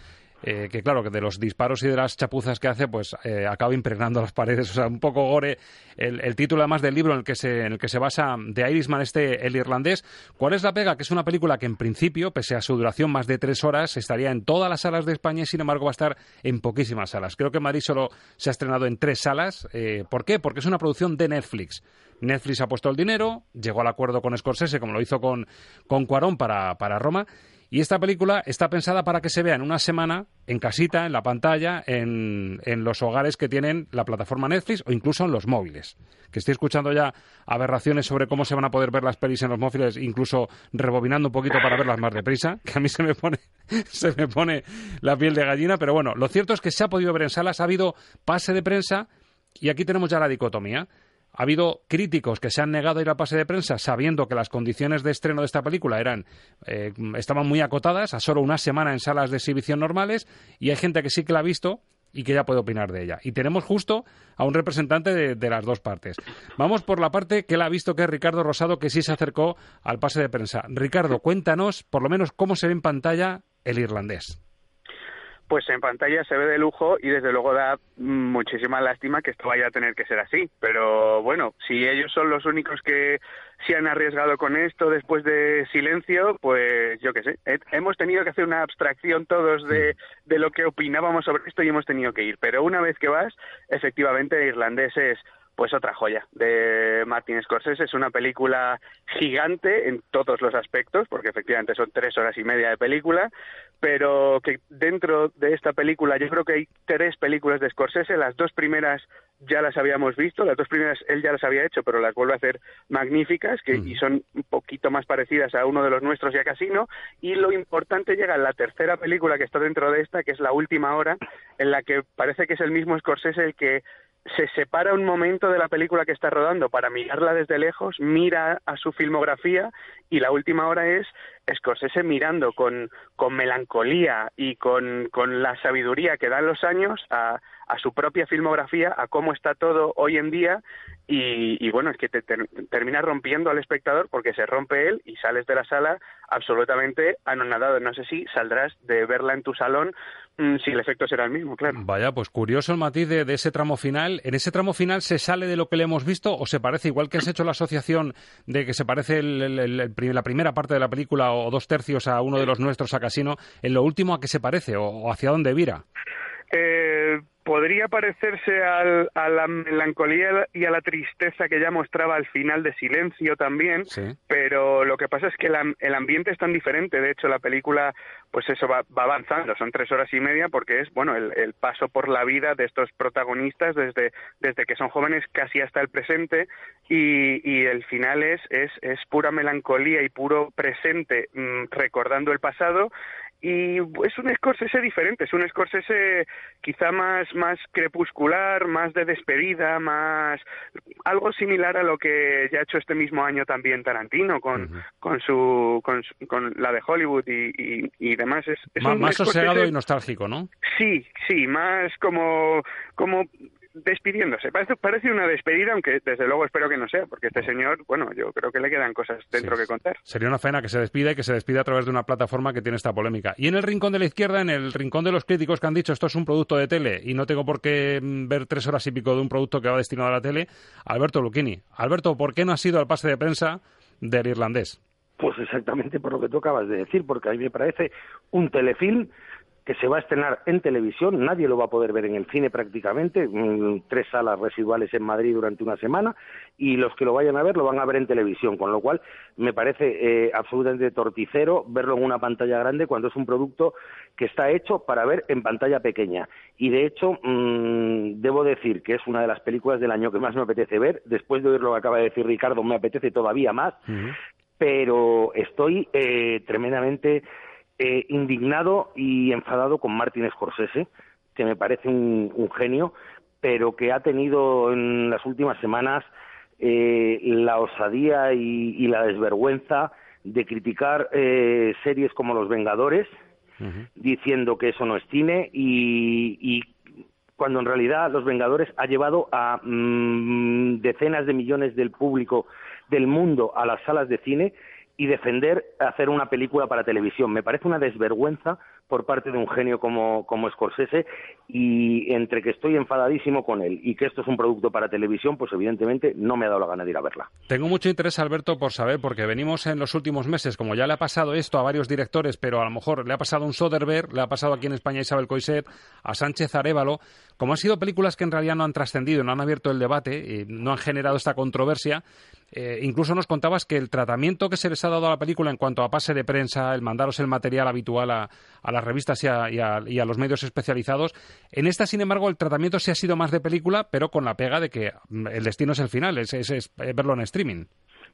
eh, que claro, que de los disparos y de las chapuzas que hace, pues eh, acaba impregnando las paredes, o sea, un poco gore. El, el, título además del libro en el que se, en el que se basa de Irishman, este, el irlandés. ¿Cuál es la pega? Que es una película que en principio, pese a su duración más de tres horas, estaría en todas las salas de España y sin embargo va a estar en poquísimas salas. Creo que Madrid solo se ha estrenado en tres salas. Eh, ¿Por qué? Porque es una producción de Netflix. Netflix ha puesto el dinero, llegó al acuerdo con Scorsese, como lo hizo con, con Cuarón para, para Roma, y esta película está pensada para que se vea en una semana, en casita, en la pantalla, en, los hogares que tienen la plataforma Netflix o incluso en los móviles. Que estoy escuchando ya aberraciones sobre cómo se van a poder ver las pelis en los móviles, incluso rebobinando un poquito para verlas más deprisa, que a mí se me pone, se me pone la piel de gallina. Pero bueno, lo cierto es que se ha podido ver en salas, ha habido pase de prensa y aquí tenemos ya la dicotomía. Ha habido críticos que se han negado a ir a pase de prensa sabiendo que las condiciones de estreno de esta película eran eh, estaban muy acotadas a solo una semana en salas de exhibición normales y hay gente que sí que la ha visto y que ya puede opinar de ella. Y tenemos justo a un representante de, de, las dos partes. Vamos por la parte que él ha visto, que es Ricardo Rosado, que sí se acercó al pase de prensa. Ricardo, cuéntanos por lo menos cómo se ve en pantalla el irlandés pues en pantalla se ve de lujo y desde luego da muchísima lástima que esto vaya a tener que ser así. Pero bueno, si ellos son los únicos que se han arriesgado con esto después de silencio, pues yo qué sé. Hemos tenido que hacer una abstracción todos de, de lo que opinábamos sobre esto y hemos tenido que ir. Pero una vez que vas, efectivamente, irlandés es pues otra joya de Martin Scorsese. Es una película gigante en todos los aspectos, porque efectivamente son tres horas y media de película, pero que dentro de esta película yo creo que hay tres películas de Scorsese. Las dos primeras ya las habíamos visto, las dos primeras él ya las había hecho, pero las vuelve a hacer magníficas que, mm. y son un poquito más parecidas a uno de los nuestros y a Casino. Y lo importante llega en la tercera película que está dentro de esta, que es La Última Hora, en la que parece que es el mismo Scorsese el que se separa un momento de la película que está rodando para mirarla desde lejos, mira a su filmografía y la última hora es Scorsese mirando con, con melancolía y con, con la sabiduría que dan los años a, a su propia filmografía, a cómo está todo hoy en día y, y bueno, es que te, te, termina rompiendo al espectador porque se rompe él y sales de la sala absolutamente anonadado. No sé si saldrás de verla en tu salón mm, si el efecto será el mismo, claro. Vaya, pues curioso el matiz de, de, ese tramo final. ¿En ese tramo final se sale de lo que le hemos visto o se parece, igual que has hecho la asociación de que se parece el, el, el, la primera parte de la película o dos tercios a uno de los nuestros a Casino, en lo último a qué se parece o, o hacia dónde vira? Eh, podría parecerse al, a la melancolía y a la tristeza que ya mostraba al final de Silencio también, sí. pero lo que pasa es que la, el ambiente es tan diferente. De hecho, la película, pues eso va, va avanzando. Son tres horas y media porque es, bueno, el, el, paso por la vida de estos protagonistas desde, desde que son jóvenes casi hasta el presente y, y el final es, es, es pura melancolía y puro presente mmm, recordando el pasado y es un Scorsese diferente, es un Scorsese quizá más, más crepuscular, más de despedida, más algo similar a lo que ya ha hecho este mismo año también Tarantino con, con su con, con la de Hollywood y, y, demás. Es, más, más sosegado y nostálgico, ¿no? Sí, sí, más como como despidiéndose. Parece, parece una despedida, aunque desde luego espero que no sea, porque este señor, bueno, yo creo que le quedan cosas dentro que contar. Sería una pena que se despida y que se despida a través de una plataforma que tiene esta polémica. Y en el rincón de la izquierda, en el rincón de los críticos que han dicho esto es un producto de tele y no tengo por qué mm, ver tres horas y pico de un producto que va destinado a la tele, Alberto Lucchini. Alberto, ¿por qué no ha sido al pase de prensa del irlandés? Pues exactamente por lo que tú acabas de decir, porque a mí me parece un telefilm que se va a estrenar en televisión, nadie lo va a poder ver en el cine prácticamente, mm, tres salas residuales en Madrid durante una semana, y los que lo vayan a ver lo van a ver en televisión, con lo cual me parece eh, absolutamente torticero verlo en una pantalla grande cuando es un producto que está hecho para ver en pantalla pequeña. Y de hecho, mm, debo decir que es una de las películas del año que más me apetece ver, después de oír lo que acaba de decir Ricardo, me apetece todavía más, pero estoy eh, tremendamente eh, indignado y enfadado con Martin Scorsese, que me parece un, genio, pero que ha tenido en las últimas semanas eh, la osadía y, la desvergüenza de criticar eh, series como Los Vengadores, diciendo que eso no es cine y, cuando en realidad Los Vengadores ha llevado a mm, decenas de millones del público del mundo a las salas de cine y defender hacer una película para televisión. Me parece una desvergüenza por parte de un genio como, como Scorsese y entre que estoy enfadadísimo con él y que esto es un producto para televisión, pues evidentemente no me ha dado la gana de ir a verla. Tengo mucho interés, Alberto, por saber, porque venimos en los últimos meses, como ya le ha pasado esto a varios directores, pero a lo mejor le ha pasado a un Soderbergh, le ha pasado aquí en España a Isabel Coiset, a Sánchez Arevalo, como han sido películas que en realidad no han trascendido, no han abierto el debate, y no han generado esta controversia, eh, incluso nos contabas que el tratamiento que se les ha dado a la película en cuanto a pase de prensa, el mandaros el material habitual a, las revistas y a, los medios especializados, en esta, sin embargo, el tratamiento sí ha sido más de película, pero con la pega de que mm, el destino es el final, es, es verlo en streaming.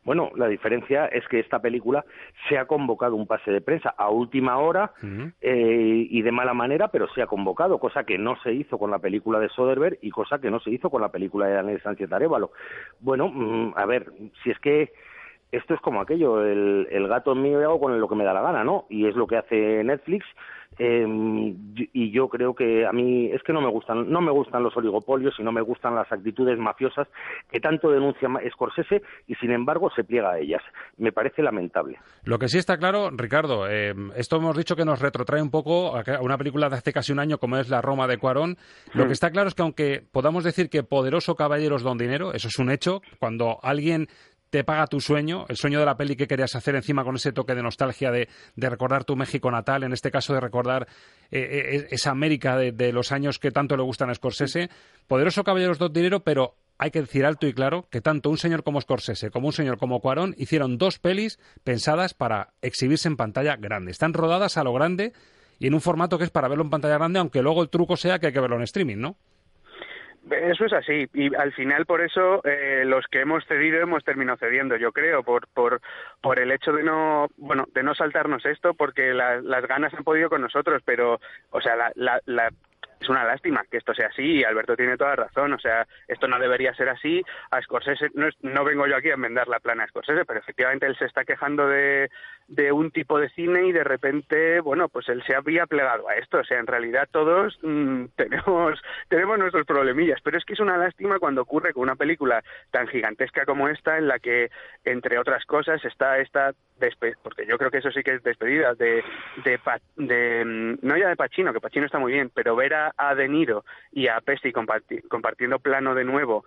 Bueno, la diferencia es que esta película se ha convocado un pase de prensa a última hora eh, y de mala manera, pero se ha convocado, cosa que no se hizo con la película de Soderbergh y cosa que no se hizo con la película de Daniel Sánchez Arevalo. Bueno, mm, a ver, si es que esto es como aquello, el, el gato mío y hago con lo que me da la gana, ¿no? Y es lo que hace Netflix. Eh, y yo creo que a mí es que no me gustan no me gustan los oligopolios y no me gustan las actitudes mafiosas que tanto denuncia Scorsese y sin embargo se pliega a ellas. Me parece lamentable. Lo que sí está claro Ricardo eh, esto hemos dicho que nos retrotrae un poco a una película de hace casi un año como es La Roma de Cuarón. Lo que está claro es que aunque podamos decir que poderoso caballeros don dinero eso es un hecho cuando alguien te paga tu sueño, el sueño de la peli que querías hacer encima con ese toque de nostalgia de, recordar tu México natal, en este caso de recordar eh, eh, esa América de, los años que tanto le gustan a Scorsese. Poderoso Caballeros de Dinero, pero hay que decir alto y claro que tanto un señor como Scorsese como un señor como Cuarón hicieron dos pelis pensadas para exhibirse en pantalla grande. Están rodadas a lo grande y en un formato que es para verlo en pantalla grande, aunque luego el truco sea que hay que verlo en streaming, ¿no? Eso es así y al final por eso eh, los que hemos cedido hemos terminado cediendo, yo creo, por por por el hecho de no bueno de no saltarnos esto porque las ganas han podido con nosotros, pero o sea la, la, la es una lástima que esto sea así y Alberto tiene toda razón, o sea, esto no debería ser así. A Scorsese, no, no vengo yo aquí a enmendar la plana a Scorsese, pero efectivamente él se está quejando de, de un tipo de cine y de repente, bueno, pues él se había plegado a esto, o sea, en realidad todos mm, tenemos, tenemos nuestros problemillas, pero es que es una lástima cuando ocurre con una película tan gigantesca como esta, en la que, entre otras cosas, está esta porque yo creo que eso sí que es despedida de, de, de, mm, no ya de Pacino, que Pacino está muy bien, pero ver a, a De Niro y a Pesci compartiendo plano de nuevo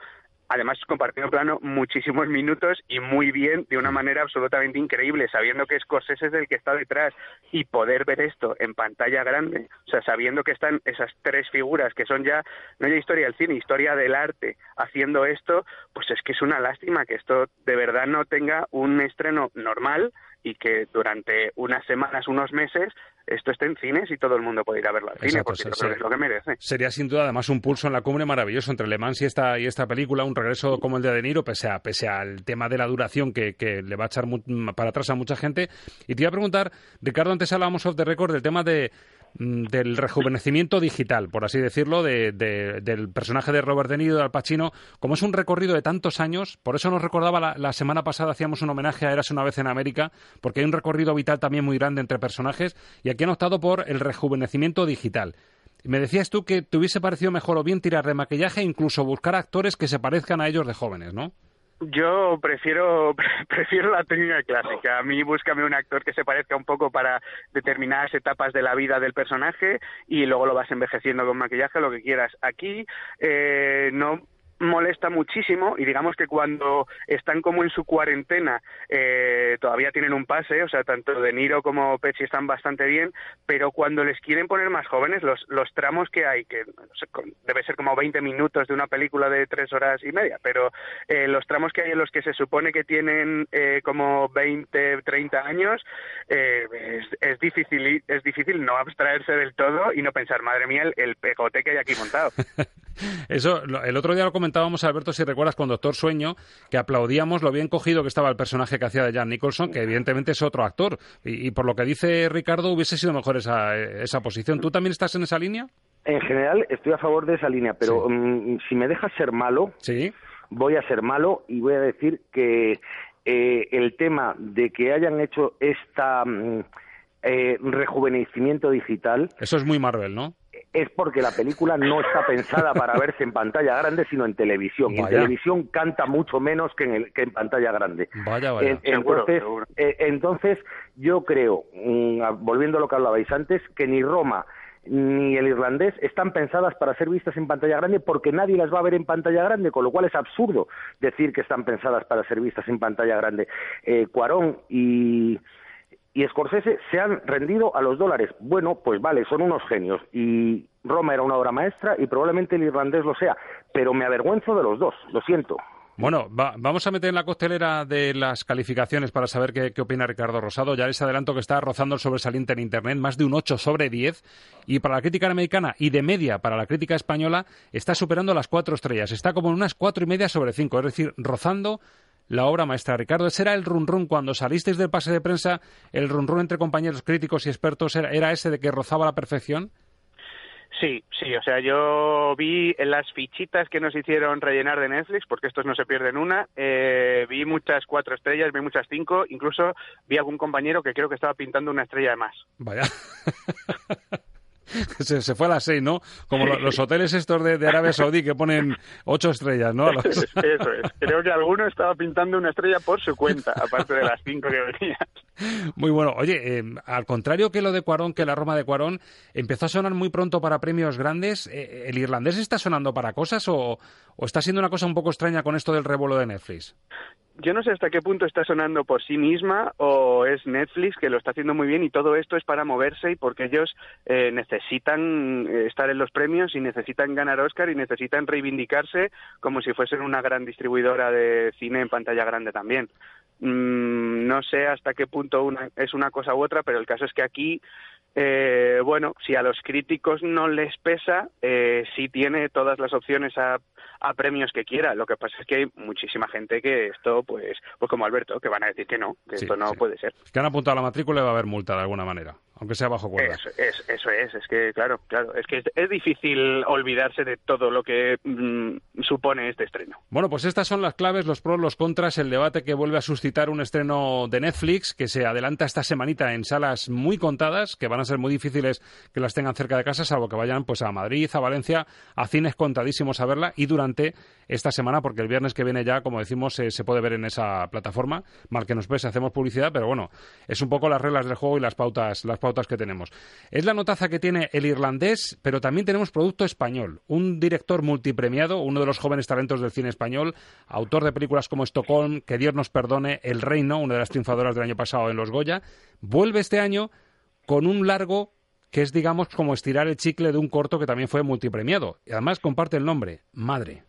además compartiendo plano muchísimos minutos y muy bien, de una manera absolutamente increíble, sabiendo que Scorsese es el que está detrás y poder ver esto en pantalla grande, o sea, sabiendo que están esas tres figuras que son ya, no ya historia del cine, historia del arte, haciendo esto, pues es que es una lástima que esto de verdad no tenga un estreno normal y que durante unas semanas, unos meses, esto esté en cines y todo el mundo puede ir a verlo al cine, Exacto, porque creo que es lo que merece. Sería sin duda además un pulso en la cumbre maravilloso entre Le Mans y esta, y esta película, un regreso como el de De Niro, pese, a, pese al tema de la duración que, que le va a echar para atrás a mucha gente. Y te iba a preguntar, Ricardo, antes hablábamos off the record del tema de del rejuvenecimiento digital, por así decirlo, de- de- del personaje de Robert De Niro, de Al Pacino, como es un recorrido de tantos años, por eso nos recordaba la, la semana pasada, hacíamos un homenaje a Eras una vez en América, porque hay un recorrido vital también muy grande entre personajes, y aquí han optado por el rejuvenecimiento digital. Me decías tú que te hubiese parecido mejor o bien tirar de maquillaje e incluso buscar actores que se parezcan a ellos de jóvenes, ¿no? Yo prefiero prefiero la técnica clásica. A mí búscame un actor que se parezca un poco para determinadas etapas de la vida del personaje y luego lo vas envejeciendo con maquillaje, lo que quieras. Aquí eh, no molesta muchísimo y digamos que cuando están como en su cuarentena eh, todavía tienen un pase, o sea, tanto De Niro como Pesci están bastante bien, pero cuando les quieren poner más jóvenes, los, los tramos que hay, que debe ser como 20 minutos de una película de tres horas y media, pero eh, los tramos que hay en los que se supone que tienen eh, como 20, 30 años, eh, es, difícil es difícil no abstraerse del todo y no pensar, madre mía, el, el pegote que hay aquí montado. Eso, el otro día lo comentábamos, Alberto, si recuerdas, con Doctor Sueño, que aplaudíamos lo bien cogido que estaba el personaje que hacía de Jan Nicholson, que evidentemente es otro actor. Y, y por lo que dice Ricardo, hubiese sido mejor esa, esa posición. ¿Tú también estás en esa línea? En general estoy a favor de esa línea, pero mm, si me dejas ser malo, voy a ser malo y voy a decir que eh, el tema de que hayan hecho esta mm, eh, rejuvenecimiento digital Eso es muy Marvel, ¿no? Es porque la película no está pensada para verse en pantalla grande, sino en televisión. Y en Vaya. televisión canta mucho menos que en, el- que en pantalla grande. Vaya, vaya. En- entonces, eh, entonces, yo creo, mm, volviendo a lo que hablabais antes, que ni Roma ni el irlandés están pensadas para ser vistas en pantalla grande porque nadie las va a ver en pantalla grande, con lo cual es absurdo decir que están pensadas para ser vistas en pantalla grande. Eh, Cuarón y, y Scorsese se han rendido a los dólares. Bueno, pues vale, son unos genios. Y Roma era una obra maestra y probablemente el irlandés lo sea. Pero me avergüenzo de los dos, lo siento. Bueno, va- vamos a meter en la costelera de las calificaciones para saber qué, opina Ricardo Rosado. Ya les adelanto que está rozando el sobresaliente en Internet, más de un 8 sobre 10. Y para la crítica americana y de media para la crítica española está superando las cuatro estrellas. Está como en unas cuatro y media sobre cinco, es decir, rozando la obra maestra. Ricardo, ese era el run run cuando salisteis del pase de prensa, el run run entre compañeros críticos y expertos era, era ese de que rozaba la perfección. Sí, sí, o sea, yo vi en las fichitas que nos hicieron rellenar de Netflix, porque estos no se pierden una, eh, vi muchas cuatro estrellas, vi muchas cinco, incluso vi algún compañero que creo que estaba pintando una estrella de más. Vaya. se, se fue a las seis, ¿no? Como lo- los hoteles estos de, de Arabia Saudí que ponen ocho estrellas, ¿no? Los- Eso es, creo que alguno estaba pintando una estrella por su cuenta, aparte de las cinco que venía. Muy bueno. Oye, eh, al contrario que lo de Cuarón, que la Roma de Cuarón, empezó a sonar muy pronto para premios grandes. eh, ¿El irlandés está sonando para cosas o, o está siendo una cosa un poco extraña con esto del revuelo de Netflix? Yo no sé hasta qué punto está sonando por sí misma o es Netflix que lo está haciendo muy bien y todo esto es para moverse y porque ellos eh, necesitan eh, estar en los premios y necesitan ganar Oscar y necesitan reivindicarse como si fuesen una gran distribuidora de cine en pantalla grande también. Mm, no sé hasta qué punto una, es una cosa u otra, pero el caso es que aquí, eh, bueno, si a los críticos no les pesa, eh, sí tiene todas las opciones a, a premios que quiera. Lo que pasa es que hay muchísima gente que esto, pues, pues como Alberto, que van a decir que no, que Sí, esto no sí. puede ser. Que han apuntado a la matrícula y va a haber multa de alguna manera, aunque sea bajo cuerda. Eso es, eso es, es que claro, claro, es que es, es difícil olvidarse de todo lo que mm, supone este estreno. Bueno, pues estas son las claves, los pros, los contras, el debate que vuelve a suscitar un estreno de Netflix que se adelanta esta semanita en salas muy contadas, que van a ser muy difíciles que las tengan cerca de casa, salvo que vayan pues a Madrid, a Valencia, a cines contadísimos a verla y durante esta semana, porque el viernes que viene ya, como decimos, eh, se puede ver en esa plataforma. Mal que nos pese, hacemos publicidad, pero bueno, es un poco las reglas del juego y las pautas, las pautas que tenemos. Es la notaza que tiene el irlandés, pero también tenemos producto español. Un director multipremiado, uno de los jóvenes talentos del cine español, autor de películas como Stockholm, Que Dios nos perdone, El Reino, una de las triunfadoras del año pasado en los Goya, vuelve este año con un largo que es, digamos, como estirar el chicle de un corto que también fue multipremiado. Y además comparte el nombre, Madre.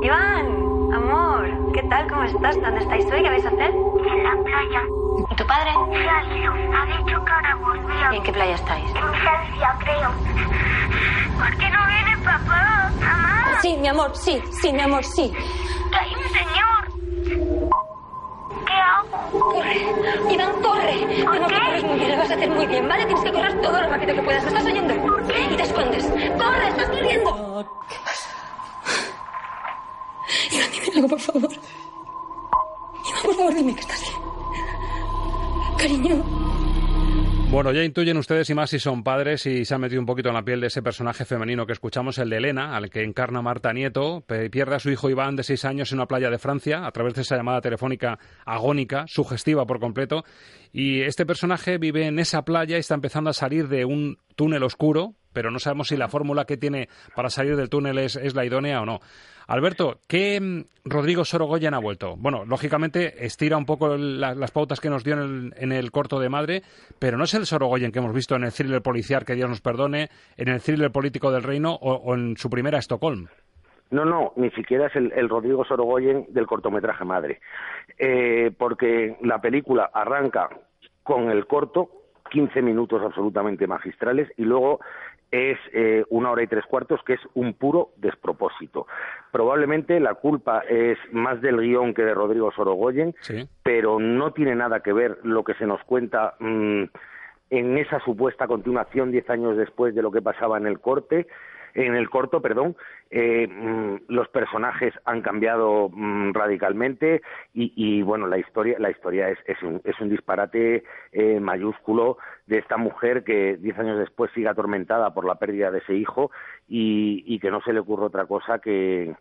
Iván, amor, ¿qué tal? ¿Cómo estás? ¿Dónde estáis hoy? ¿Qué vais a hacer? En la playa. ¿Y tu padre? Se ha ido. Ha dicho que ahora volvía. ¿Y en qué playa estáis? En Francia, creo. ¿Por qué no viene papá? Mamá. Sí, mi amor, sí, sí, mi amor, sí. Que hay un señor. ¿Qué hago? Corre, Iván, corre. ¿Por Tengo que qué? correr muy bien, lo vas a hacer muy bien, ¿vale? Tienes que correr todo lo rápido que puedas. ¿Me estás oyendo? ¿Por qué? Y te escondes. ¡Corre, estás corriendo! ¿Qué pasa? Iván, dime algo, por favor. Iván, por favor, dime que estás bien. Cariño. Bueno, ya intuyen ustedes y más si son padres y se han metido un poquito en la piel de ese personaje femenino que escuchamos, el de Elena, al que encarna Marta Nieto, pierde a su hijo Iván de seis años en una playa de Francia a través de esa llamada telefónica agónica, sugestiva por completo, y este personaje vive en esa playa y está empezando a salir de un túnel oscuro, pero no sabemos si la fórmula que tiene para salir del túnel es, es la idónea o no. Alberto, ¿qué mm, Rodrigo Sorogoyen ha vuelto? Bueno, lógicamente estira un poco la- las pautas que nos dio en el, corto de Madre, pero no es el Sorogoyen que hemos visto en el thriller policial, que Dios nos perdone, en el thriller político del reino o, o en su primera Estocolmo. No, no, ni siquiera es el, el Rodrigo Sorogoyen del cortometraje Madre. Eh, porque la película arranca con el corto, 15 minutos absolutamente magistrales, y luego es eh, una hora y tres cuartos, que es un puro despropósito. Probablemente la culpa es más del guion que de Rodrigo Sorogoyen, pero no tiene nada que ver lo que se nos cuenta mm, en esa supuesta continuación diez años después de lo que pasaba en el corte en el corto, perdón, eh, mm, los personajes han cambiado mm, radicalmente y, bueno, la historia, la historia es, es, un, es un disparate eh, mayúsculo de esta mujer que diez años después sigue atormentada por la pérdida de ese hijo y, y que no se le ocurre otra cosa que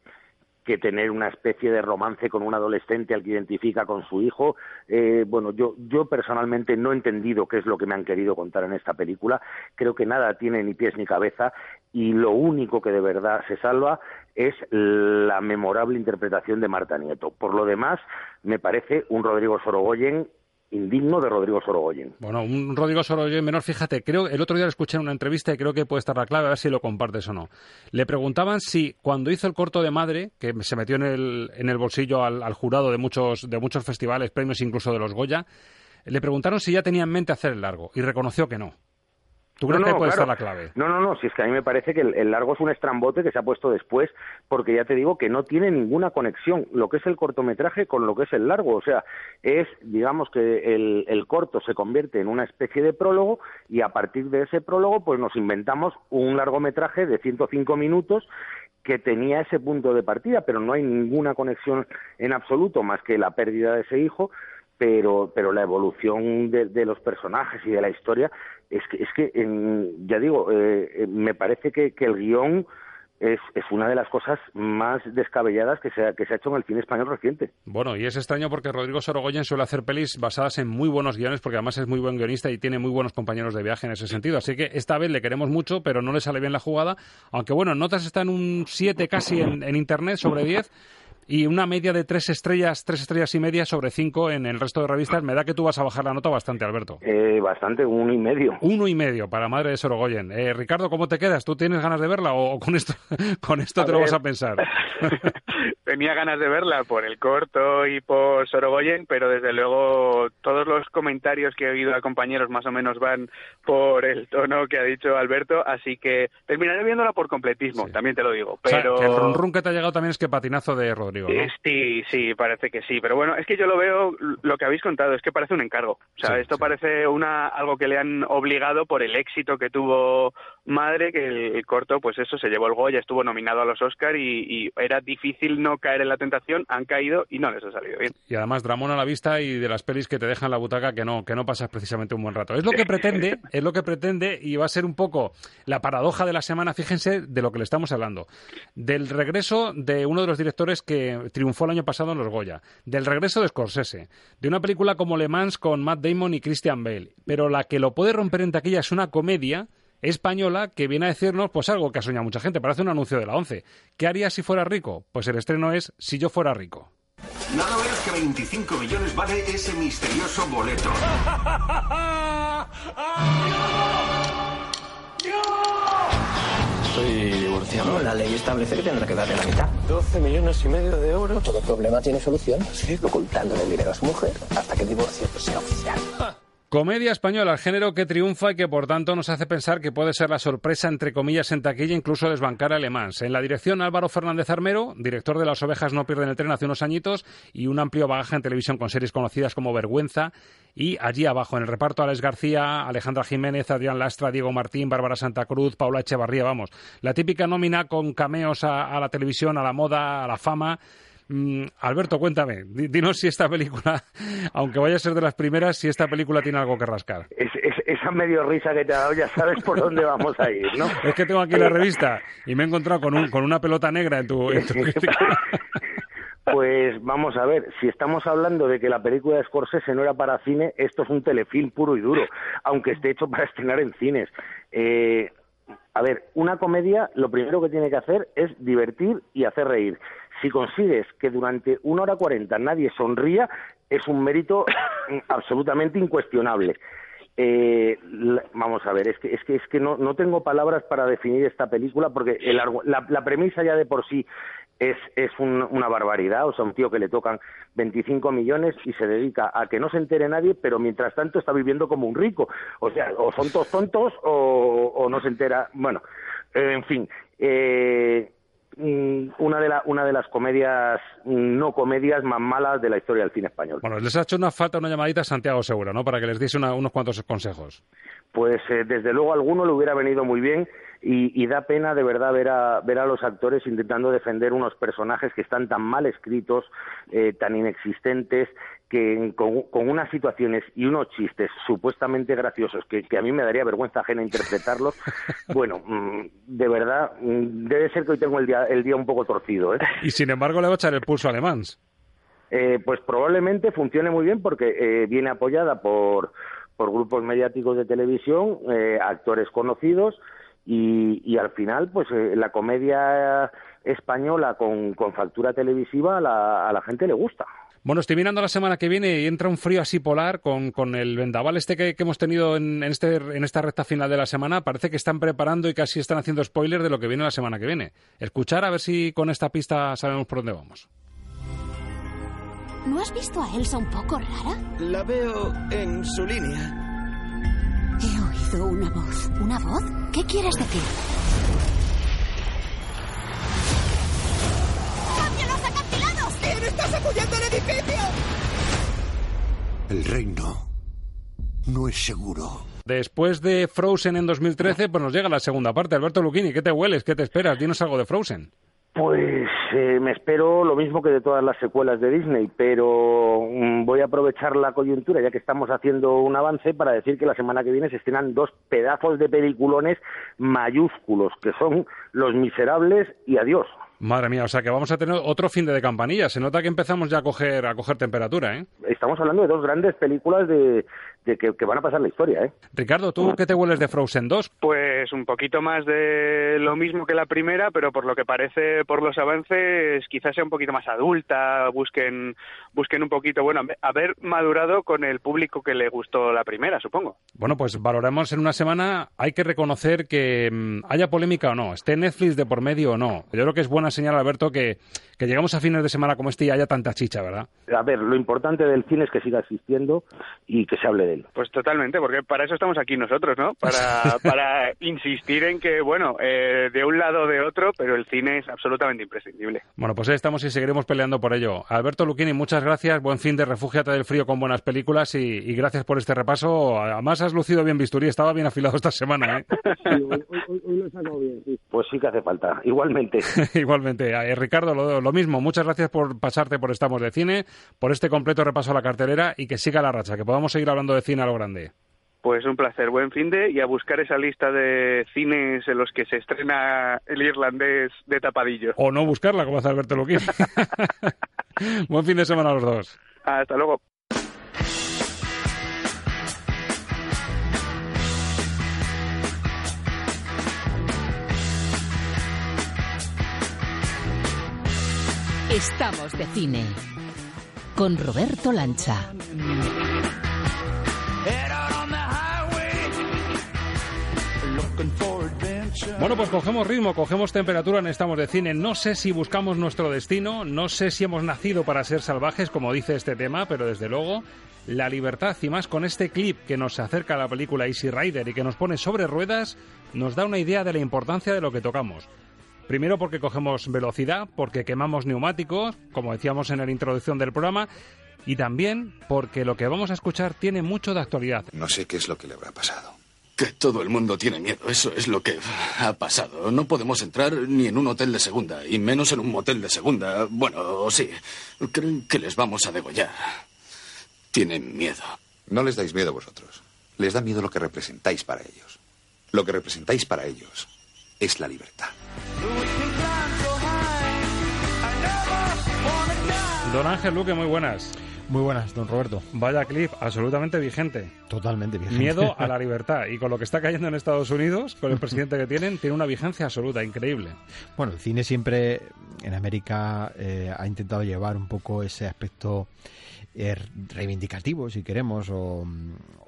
que tener una especie de romance con un adolescente al que identifica con su hijo. Eh, bueno, yo, yo personalmente no he entendido qué es lo que me han querido contar en esta película. Creo que nada tiene ni pies ni cabeza y lo único que de verdad se salva es la memorable interpretación de Marta Nieto. Por lo demás, me parece un Rodrigo Sorogoyen indigno de Rodrigo Sorogoyen. Bueno, un Rodrigo Sorogoyen menor, fíjate, creo el otro día lo escuché en una entrevista y creo que puede estar la clave, a ver si lo compartes o no. Le preguntaban si cuando hizo el corto de madre, que se metió en el, en el bolsillo al, al jurado de muchos, de muchos festivales, premios incluso de los Goya, le preguntaron si ya tenía en mente hacer el largo y reconoció que no. ¿Tú crees No, que no, puede claro. estar la clave? No, no, no, si es que a mí me parece que el, el largo es un estrambote que se ha puesto después, porque ya te digo que no tiene ninguna conexión lo que es el cortometraje con lo que es el largo. O sea, es, digamos que el, el corto se convierte en una especie de prólogo y a partir de ese prólogo pues nos inventamos un largometraje de 105 minutos que tenía ese punto de partida, pero no hay ninguna conexión en absoluto más que la pérdida de ese hijo pero pero la evolución de, de los personajes y de la historia es que es que en- ya digo eh, eh, me parece que, que el guion es, es una de las cosas más descabelladas que se, ha, que se ha hecho en el cine español reciente. Bueno, y es extraño porque Rodrigo Sorogoyen suele hacer pelis basadas en muy buenos guiones, porque además es muy buen guionista y tiene muy buenos compañeros de viaje en ese sentido. Así que esta vez le queremos mucho, pero no le sale bien la jugada. Aunque bueno, en notas está en un 7 casi en, en Internet sobre 10 y una media de 3 estrellas, 3 estrellas y media sobre 5 en el resto de revistas. Me da que tú vas a bajar la nota bastante, Alberto. Eh, bastante, uno y medio. Uno y medio para Madre de Sorogoyen. Eh, Ricardo, ¿cómo te quedas? ¿Tú tienes ganas de verla o, con esto, con esto A te lo vas a pensar? Tenía ganas de verla por el corto y por Sorogoyen, pero desde luego todos los comentarios que he oído a compañeros más o menos van por el tono que ha dicho Alberto, así que terminaré viéndola por completismo, también te lo digo. O sea, Pero que el run run que te ha llegado también es que patinazo de Rodrigo, ¿no? Eh, Sí, sí, parece que sí. Pero bueno, es que yo lo veo, lo que habéis contado, es que parece un encargo. O sea, Sí, esto parece una algo que le han obligado por el éxito que tuvo Madre, que el, el corto, pues eso, se llevó el Goya, estuvo nominado a los Oscar y, y era difícil no caer en la tentación. Han caído y no les ha salido bien. Y además Dramón a la vista y de las pelis que te dejan la butaca que no, que no pasas precisamente un buen rato. Es lo que pretende, es lo que pretende y va a ser un poco la paradoja de la semana, fíjense, de lo que le estamos hablando. Del regreso de uno de los directores que triunfó el año pasado en los Goya, del regreso de Scorsese, de una película como Le Mans con Matt Damon y Christian Bale, pero la que lo puede romper en taquilla es una comedia española que viene a decirnos pues algo que ha soñado mucha gente, parece un anuncio de la ONCE. ¿Qué haría si fuera rico? Pues el estreno es Si yo fuera rico. Nada menos que 25 millones vale ese misterioso boleto. La ley establece que tendrá que darle la mitad. 12 millones y medio de euros. Todo problema tiene solución. Sí. Ocultándole el dinero a su mujer hasta que el divorcio sea oficial. Comedia española, el género que triunfa y que por tanto nos hace pensar que puede ser la sorpresa entre comillas en taquilla incluso desbancar a Alemán. En la dirección Álvaro Fernández Armero, director de Las ovejas no pierden el tren hace unos añitos y un amplio bagaje en televisión con series conocidas como Vergüenza y allí abajo en el reparto Alex García, Alejandra Jiménez, Adrián Lastra, Diego Martín, Bárbara Santa Cruz, Paula Echevarría, vamos, la típica nómina con cameos a la televisión, a la moda, a la fama Mm, Alberto, cuéntame, dinos si esta película, aunque vaya a ser de las primeras, si esta película tiene algo que rascar. Es, esa medio risa que te ha dado, ya sabes por dónde vamos a ir, ¿no? Es que tengo aquí la revista y me he encontrado con, un, con una pelota negra en tu, Pues vamos a ver, si estamos hablando de que la película de Scorsese no era para cine, esto es un telefilm puro y duro, aunque esté hecho para estrenar en cines. Eh, a ver, una comedia lo primero que tiene que hacer es divertir y hacer reír. Si consigues que durante una hora cuarenta nadie sonría, es un mérito absolutamente incuestionable. Eh, vamos a ver, es que, es que, es que no, no tengo palabras para definir esta película porque la, premisa ya de por sí es, es una barbaridad. O sea, un tío que le tocan 25 millones y se dedica a que no se entere nadie, pero mientras tanto está viviendo como un rico. O sea, o son todos tontos o, o no se entera. Bueno, en fin. Eh, Mm, una de, una de las comedias, no comedias más malas de la historia del cine español. Bueno, les ha hecho una falta una llamadita a Santiago Segura, ¿no? Para que les diese unos cuantos consejos. Pues eh, desde luego a alguno le hubiera venido muy bien y, da pena de verdad ver a, ver a los actores intentando defender unos personajes que están tan mal escritos, eh, tan inexistentes, que con, unas situaciones y unos chistes supuestamente graciosos que, a mí me daría vergüenza ajena interpretarlos, bueno, mm, de verdad, mm, debe ser que hoy tengo el día, el día un poco torcido. ¿eh? Y sin embargo le va a echar el pulso a Alemán. Eh, pues probablemente funcione muy bien porque eh, viene apoyada por, por grupos mediáticos de televisión, eh, actores conocidos y, y, al final pues la comedia española con, con factura televisiva a la, a la gente le gusta. Bueno, estoy mirando la semana que viene y entra un frío así polar con, con el vendaval este que, hemos tenido en, este, en esta recta final de la semana. Parece que están preparando y casi están haciendo spoilers de lo que viene la semana que viene. Escuchar a ver si con esta pista sabemos por dónde vamos. ¿No has visto a Elsa un poco rara? La veo en su línea. Una voz. ¿Una voz? ¿Qué quieres decir? ¡Está sacudiendo el edificio! El reino no es seguro. Después de Frozen en 2013, pues nos llega la segunda parte. Alberto Luchini, ¿qué te hueles? ¿Qué te esperas? Dinos algo de Frozen. Pues eh, me espero lo mismo que de todas las secuelas de Disney, pero mm, voy a aprovechar la coyuntura, ya que estamos haciendo un avance, para decir que la semana que viene se estrenan dos pedazos de peliculones mayúsculos, que son Los Miserables y Adiós. Madre mía, o sea que vamos a tener otro fin de campanilla. Se nota que empezamos ya a coger, a coger temperatura, ¿eh? Estamos hablando de dos grandes películas de, que, van a pasar la historia, ¿eh? Ricardo, ¿tú qué te hueles de Frozen 2? Pues un poquito más de lo mismo que la primera, pero por lo que parece por los avances, quizás sea un poquito más adulta, busquen, busquen un poquito, bueno, haber madurado con el público que le gustó la primera, supongo. Bueno, pues valoramos en una semana, hay que reconocer que mm, haya polémica o no, esté Netflix de por medio o no. Yo creo que es buena señal, Alberto, que, que llegamos a fines de semana como este y haya tanta chicha, ¿verdad? A ver, lo importante del cine es que siga existiendo y que se hable de él. Pues totalmente, porque para eso estamos aquí nosotros, ¿no? Para, para insistir en que, bueno, eh, de un lado o de otro, pero el cine es absolutamente imprescindible. Bueno, pues ahí estamos y seguiremos peleando por ello. Alberto Luquini, muchas gracias, buen fin de refúgiate del frío con buenas películas y, gracias por este repaso. Además has lucido bien bisturí, estaba bien afilado esta semana, ¿eh? Sí, hoy, lo he sacado bien, sí. Pues sí que hace falta, igualmente. igualmente. Eh, Ricardo, lo, lo mismo, muchas gracias por pasarte por Estamos de Cine, por este completo repaso a la cartelera y que siga la racha, que podamos seguir hablando de cine a lo grande. Pues un placer, buen fin de y a buscar esa lista de cines en los que se estrena el irlandés de tapadillo. O no buscarla, como hace Alberto Luquín. buen fin de semana a los dos. Hasta luego. Estamos de cine con Roberto Lancha. Bueno, pues cogemos ritmo, cogemos temperatura en Estamos de Cine. No sé si buscamos nuestro destino, no sé si hemos nacido para ser salvajes, como dice este tema, pero desde luego la libertad y más con este clip que nos acerca a la película Easy Rider y que nos pone sobre ruedas, nos da una idea de la importancia de lo que tocamos. Primero porque cogemos velocidad, porque quemamos neumáticos, como decíamos en la introducción del programa, y también porque lo que vamos a escuchar tiene mucho de actualidad. No sé qué es lo que le habrá pasado. Que todo el mundo tiene miedo, eso es lo que ha pasado. No podemos entrar ni en un hotel de segunda, y menos en un motel de segunda. Bueno, sí, creen que les vamos a degollar. Tienen miedo. No les dais miedo vosotros. Les da miedo lo que representáis para ellos. Lo que representáis para ellos es la libertad. Don Ángel Luque, muy buenas. Muy buenas, don Roberto. Vaya clip, absolutamente vigente. Totalmente vigente. Miedo a la libertad. Y con lo que está cayendo en Estados Unidos, con el presidente que tienen, tiene una vigencia absoluta, increíble. Bueno, el cine siempre en América eh, ha intentado llevar un poco ese aspecto reivindicativo, si queremos, o,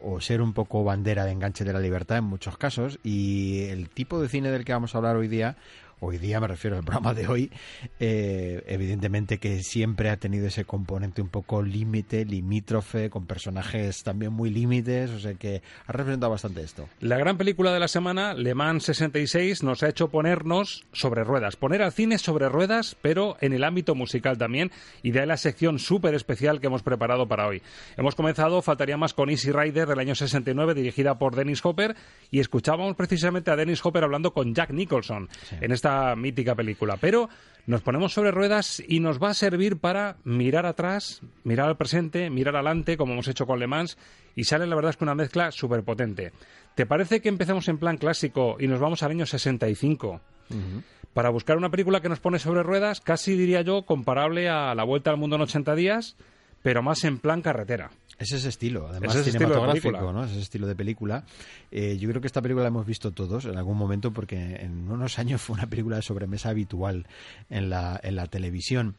o, ser un poco bandera de enganche de la libertad en muchos casos. Y el tipo de cine del que vamos a hablar hoy día hoy día me refiero al programa de hoy, eh, evidentemente que siempre ha tenido ese componente un poco límite, limítrofe, con personajes también muy límites, o sea que ha representado bastante esto. La gran película de la semana, Le Mans 66, nos ha hecho ponernos sobre ruedas, poner al cine sobre ruedas, pero en el ámbito musical también, y de ahí la sección súper especial que hemos preparado para hoy. Hemos comenzado, faltaría más, con Easy Rider del año 69, dirigida por Dennis Hopper, y escuchábamos precisamente a Dennis Hopper hablando con Jack Nicholson sí. en esta mítica película. Pero nos ponemos sobre ruedas y nos va a servir para mirar atrás, mirar al presente, mirar adelante, como hemos hecho con Le Mans, y sale la verdad es que una mezcla súper potente. ¿Te parece que empecemos en plan clásico y nos vamos al año 65? Uh -huh. Para buscar una película que nos pone sobre ruedas, casi diría yo comparable a La Vuelta al Mundo en 80 días, pero más en plan carretera. Es ese estilo, además es cinematográfico, estilo ¿no? Es ese estilo de película. Eh, yo creo que esta película la hemos visto todos en algún momento porque en unos años fue una película de sobremesa habitual en la, en la televisión.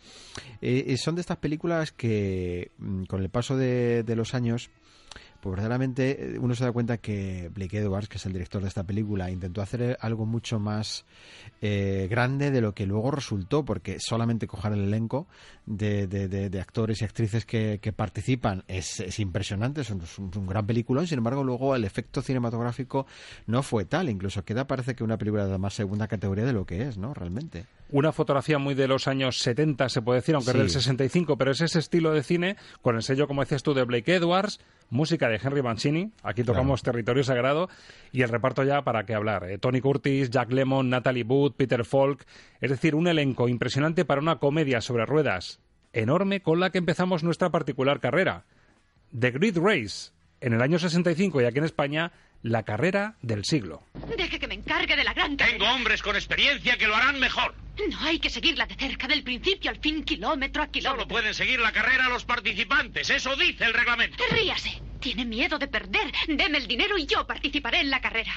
Eh, son de estas películas que mm, con el paso de, de los años pues verdaderamente uno se da cuenta que Blake Edwards, que es el director de esta película, intentó hacer algo mucho más eh, grande de lo que luego resultó, porque solamente coger el elenco de, de, de, de actores y actrices que, que participan es, es, impresionante, es un, es un, gran peliculón, sin embargo luego el efecto cinematográfico no fue tal, incluso queda parece que una película de más segunda categoría de lo que es, ¿no? Realmente. Una fotografía muy de los años 70, se puede decir, aunque sí. es del 65, pero es ese estilo de cine, con el sello, como decías tú, de Blake Edwards, música de Henry Mancini, aquí tocamos claro. Territorio Sagrado, y el reparto ya para qué hablar. Eh, Tony Curtis, Jack Lemmon, Natalie Wood, Peter Falk, es decir, un elenco impresionante para una comedia sobre ruedas enorme con la que empezamos nuestra particular carrera. The Great Race, en el año 65 y aquí en España, la carrera del siglo. Deje que me encargue de la gran carrera. Tengo hombres con experiencia que lo harán mejor. No hay que seguirla de cerca, del principio al fin, kilómetro a kilómetro. Solo pueden seguir la carrera los participantes, eso dice el reglamento. Ríase. Tiene miedo de perder. Deme el dinero y yo participaré en la carrera.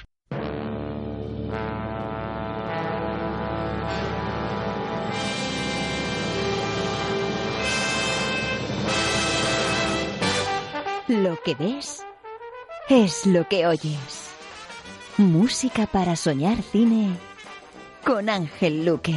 Lo que ves es lo que oyes. Música para soñar cine con Ángel Luque.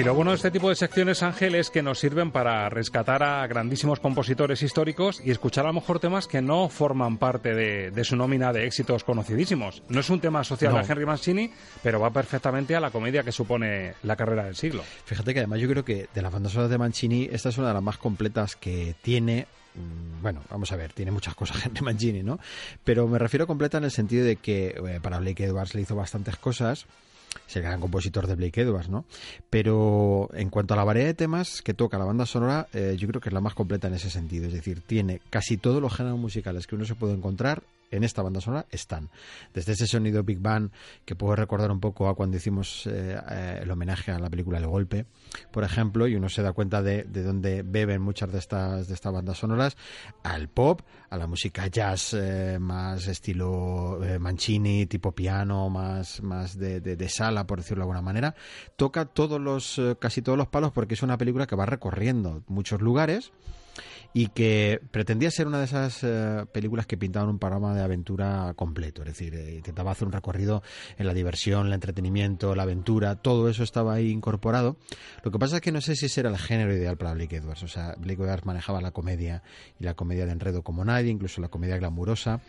Y lo bueno de este tipo de secciones, Ángel, es que nos sirven para rescatar a grandísimos compositores históricos y escuchar a lo mejor temas que no forman parte de, de su nómina de éxitos conocidísimos. No es un tema asociado no. a Henry Mancini, pero va perfectamente a la comedia que supone la carrera del siglo. Fíjate que además yo creo que de las bandas sonoras de Mancini, esta es una de las más completas que tiene mm, bueno, vamos a ver, tiene muchas cosas Henry Mancini, ¿no? Pero me refiero completa en el sentido de que eh, para Blake Edwards le hizo bastantes cosas, es el gran compositor de Blake Edwards, ¿no? Pero en cuanto a la variedad de temas que toca la banda sonora, eh, yo creo que es la más completa en ese sentido. Es decir, tiene casi todos los géneros musicales que uno se puede encontrar en esta banda sonora están. Desde ese sonido Big Bang que puedo recordar un poco a cuando hicimos eh, eh, el homenaje a la película El Golpe, por ejemplo, y uno se da cuenta de, de dónde beben muchas de estas, de estas bandas sonoras, al pop, a la música jazz eh, más estilo Mancini, tipo piano, más, más de, de, sala, por decirlo de alguna manera. Toca todos los, casi todos los palos porque es una película que va recorriendo muchos lugares y que pretendía ser una de esas eh, películas que pintaban un panorama de aventura completo, es decir, eh, intentaba hacer un recorrido en la diversión, el entretenimiento, la aventura, todo eso estaba ahí incorporado. Lo que pasa es que no sé si ese era el género ideal para Blake Edwards, o sea, Blake Edwards manejaba la comedia y la comedia de enredo como nadie, incluso la comedia glamurosa,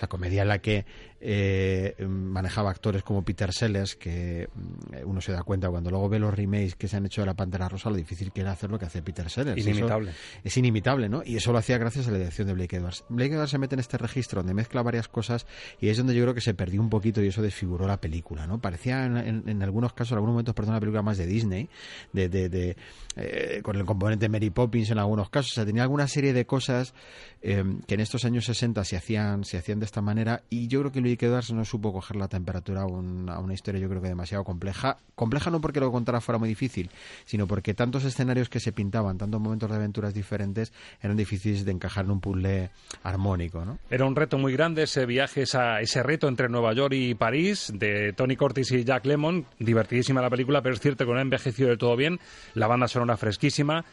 la comedia en la que eh, manejaba actores como Peter Sellers, que mm, uno se da cuenta cuando luego ve los remakes que se han hecho de La Pantera Rosa, lo difícil que era hacer lo que hace Peter Sellers. Inimitable. es inimitable, ¿no? Y eso lo hacía gracias a la dirección de Blake Edwards. Blake Edwards se mete en este registro donde mezcla varias cosas y es donde yo creo que se perdió un poquito y eso desfiguró la película, ¿no? Parecía en, algunos casos, en algunos momentos, perdón, una película más de Disney, de, de, eh, con el componente Mary Poppins en algunos casos. O sea, tenía alguna serie de cosas eh, que en estos años 60 se hacían, se hacían de esta manera y yo creo que Blake Edwards no supo coger la temperatura a, una historia yo creo que demasiado compleja. Compleja no porque lo contara fuera muy difícil, sino porque tantos escenarios que se pintaban, tantos momentos de aventuras diferentes, eran difíciles de encajar en un puzzle armónico. ¿no? Era un reto muy grande ese viaje, esa, ese reto entre Nueva York y París, de Tony Curtis y Jack Lemmon. Divertidísima la película, pero es cierto que no ha envejecido del todo bien. La banda sonora fresquísima.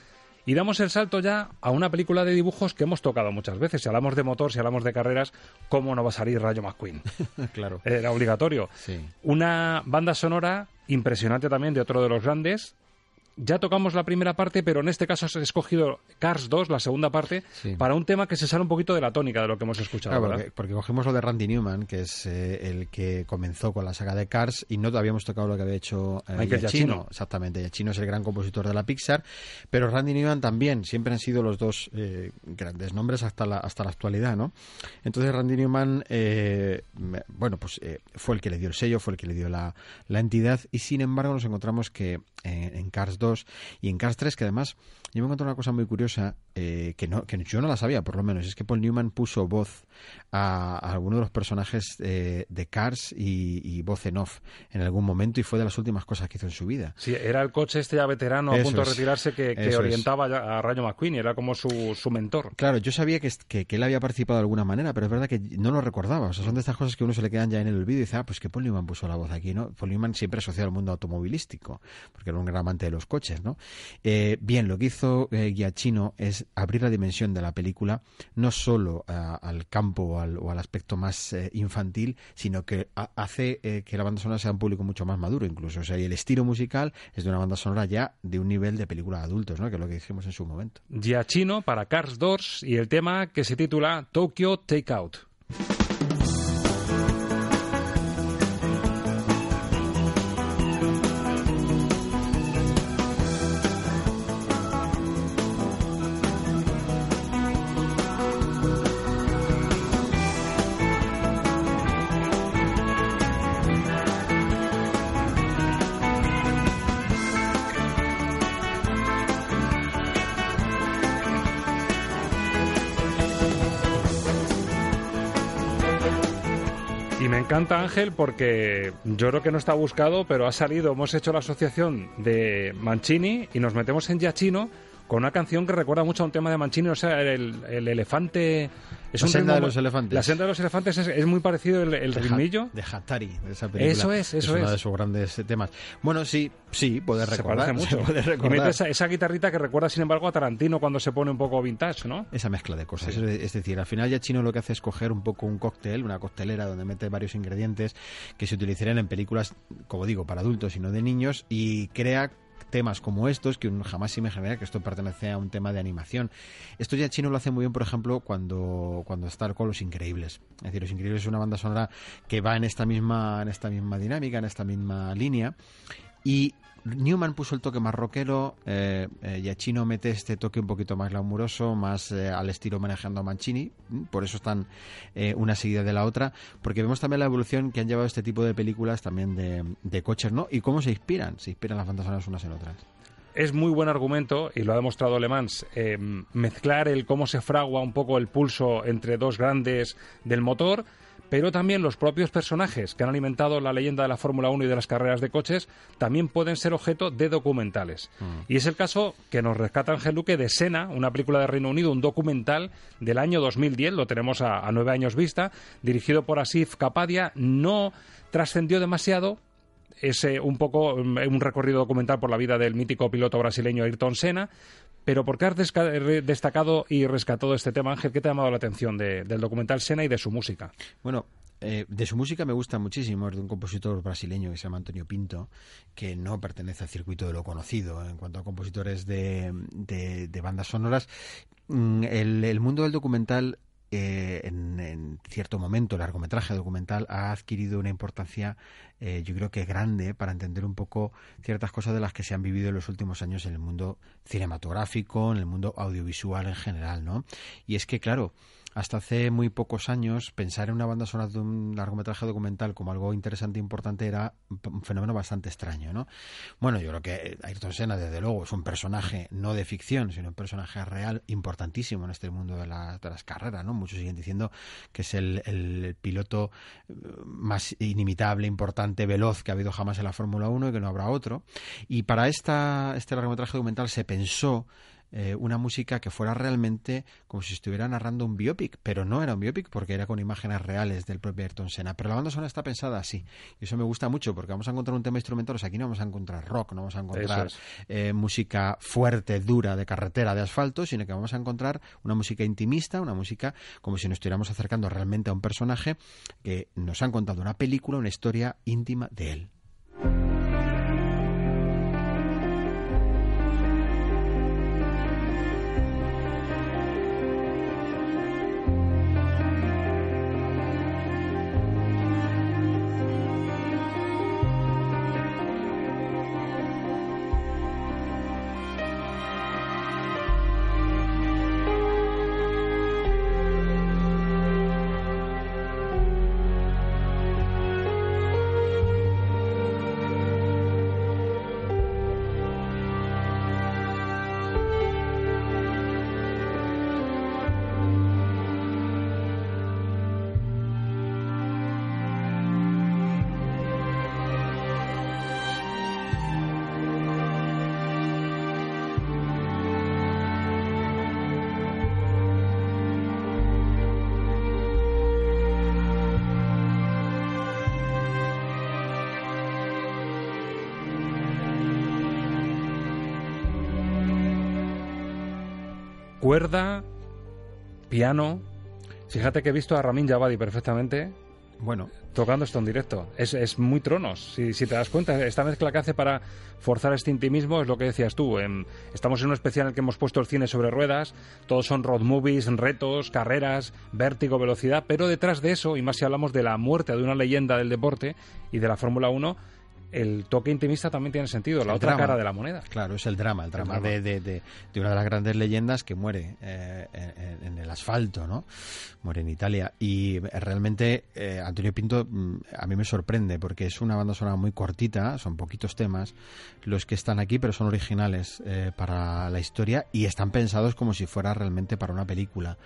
Y damos el salto ya a una película de dibujos que hemos tocado muchas veces. Si hablamos de motor, si hablamos de carreras, ¿cómo no va a salir Rayo McQueen? claro. Era obligatorio. Sí. Una banda sonora impresionante también de otro de los grandes, ya tocamos la primera parte, pero en este caso has escogido Cars 2, la segunda parte, para un tema que se sale un poquito de la tónica de lo que hemos escuchado. porque, cogimos lo de Randy Newman, que es eh, el que comenzó con la saga de Cars, y no habíamos tocado lo que había hecho eh, Giacchino. Exactamente, Giacchino es el gran compositor de la Pixar, pero Randy Newman también, siempre han sido los dos eh, grandes nombres hasta la, hasta la actualidad, ¿no? Entonces Randy Newman, eh, bueno, pues fue el que le dio el sello, fue el que le dio la, la entidad, y sin embargo nos encontramos que en Cars 2 y en 3, que además yo me encontré una cosa muy curiosa eh, que, no, que yo no la sabía, por lo menos, es que Paul Newman puso voz a, alguno de los personajes eh, de Cars y, voz en off en algún momento y fue de las últimas cosas que hizo en su vida. Sí, era el coche este ya veterano a punto de retirarse que, orientaba a Rayo McQueen y era como su, su mentor. Claro, yo sabía que, que, él había participado de alguna manera, pero es verdad que no lo recordaba. O sea, son de estas cosas que uno se le quedan ya en el olvido y dice, ah, pues que Paul Newman puso la voz aquí, ¿no? Paul Newman siempre asociado al mundo automovilístico, porque era un gran amante de los coches, ¿no? Eh, bien, lo que hizo eh, Giacchino es abrir la dimensión de la película no solo al campo o al, o al, aspecto más eh, infantil, sino que hace eh, que la banda sonora sea un público mucho más maduro incluso. O sea, y el estilo musical es de una banda sonora ya de un nivel de película de adultos, ¿no? que es lo que dijimos en su momento. Giacchino para Cars 2 y el tema que se titula Tokyo Takeout. Encanta Ángel porque yo creo que no está buscado, pero ha salido, hemos hecho la asociación de Mancini y nos metemos en Giacchino con una canción que recuerda mucho a un tema de Mancini, o sea, el, elefante... Es la senda de los elefantes. La senda de los elefantes es, muy parecido el, el de ritmillo. de Hatari, de esa película. Eso es, eso es. uno de sus grandes temas. Bueno, sí, sí, puede recordar. Se mucho. puede recordar. Y mete esa, esa, guitarrita que recuerda, sin embargo, a Tarantino cuando se pone un poco vintage, ¿no? Esa mezcla de cosas. Es decir, al final ya Chino lo que hace es coger un poco un cóctel, una costelera donde mete varios ingredientes que se utilizarían en películas, como digo, para adultos y no de niños, y crea temas como estos, que uno jamás imaginaría que esto pertenece a un tema de animación. Esto ya Chino lo hace muy bien, por ejemplo, cuando, cuando está con Los Increíbles. Es decir, Los Increíbles es una banda sonora que va en esta misma, en esta misma dinámica, en esta misma línea. Y Newman puso el toque más rockero, eh, eh Giacchino mete este toque un poquito más glamuroso, más eh, al estilo manejando a Mancini, por eso están eh, una seguida de la otra, porque vemos también la evolución que han llevado este tipo de películas también de, coches, ¿no? Y cómo se inspiran, se inspiran las bandas unas en otras. es muy buen argumento, y lo ha demostrado Le Mans, eh, mezclar el cómo se fragua un poco el pulso entre dos grandes del motor, pero también los propios personajes que han alimentado la leyenda de la Fórmula 1 y de las carreras de coches también pueden ser objeto de documentales. Mm. Y es el caso que nos rescata Ángel Luque de Sena, una película de Reino Unido, un documental del año 2010, lo tenemos a, a nueve años vista, dirigido por Asif Kapadia, no trascendió demasiado, es un poco mm, un recorrido documental por la vida del mítico piloto brasileño Ayrton Senna. Pero ¿por qué has destacado y rescatado este tema, Ángel? ¿Qué te ha llamado la atención del documental Senna y de su música? Bueno, eh, de su música me gusta muchísimo, es de un compositor brasileño que se llama Antonio Pinto, que no pertenece al circuito de lo conocido en cuanto a compositores de, bandas sonoras. Mm, el, mundo del documental eh, en, cierto momento el largometraje documental ha adquirido una importancia eh, yo creo que grande para entender un poco ciertas cosas de las que se han vivido en los últimos años en el mundo cinematográfico, en el mundo audiovisual en general, ¿no? Y es que, claro, hasta hace muy pocos años pensar en una banda sonora de un largometraje documental como algo interesante e importante era un fenómeno bastante extraño, ¿no? Bueno, yo creo que Ayrton Senna, desde luego, es un personaje no de ficción, sino un personaje real importantísimo en este mundo de, las carreras, ¿no? Muchos siguen diciendo que es el, el piloto eh, más inimitable, importante, veloz que ha habido jamás en la Fórmula 1 y que no habrá otro. Y para esta, este largometraje documental se pensó eh, una música que fuera realmente como si estuviera narrando un biopic, pero no era un biopic porque era con imágenes reales del propio Ayrton Senna. Pero la banda sonora está pensada así. Y eso me gusta mucho porque vamos a encontrar un tema instrumental. aquí no vamos a encontrar rock, no vamos a encontrar eh, música fuerte, dura, de carretera, de asfalto, sino que vamos a encontrar una música intimista, una música como si nos estuviéramos acercando realmente a un personaje que nos han contado una película, una historia íntima de él. Cuerda, piano. Fíjate que he visto a Ramin Javadi perfectamente. Bueno. Tocando esto en directo. Es, es muy tronos. Si, si, te das cuenta, esta mezcla que hace para forzar este intimismo es lo que decías tú. estamos en un especial en el que hemos puesto el cine sobre ruedas. Todos son road movies, retos, carreras, vértigo, velocidad. Pero detrás de eso, y más si hablamos de la muerte de una leyenda del deporte y de la Fórmula 1, el toque intimista también tiene sentido, la otra cara de la moneda. Claro, es el drama, el drama, De, de, de, una de las grandes leyendas que muere eh, en, el asfalto, ¿no? Muere en Italia. Y realmente eh, Antonio Pinto mm, a mí me sorprende porque es una banda sonora muy cortita, son poquitos temas los que están aquí, pero son originales eh, para la historia y están pensados como si fuera realmente para una película.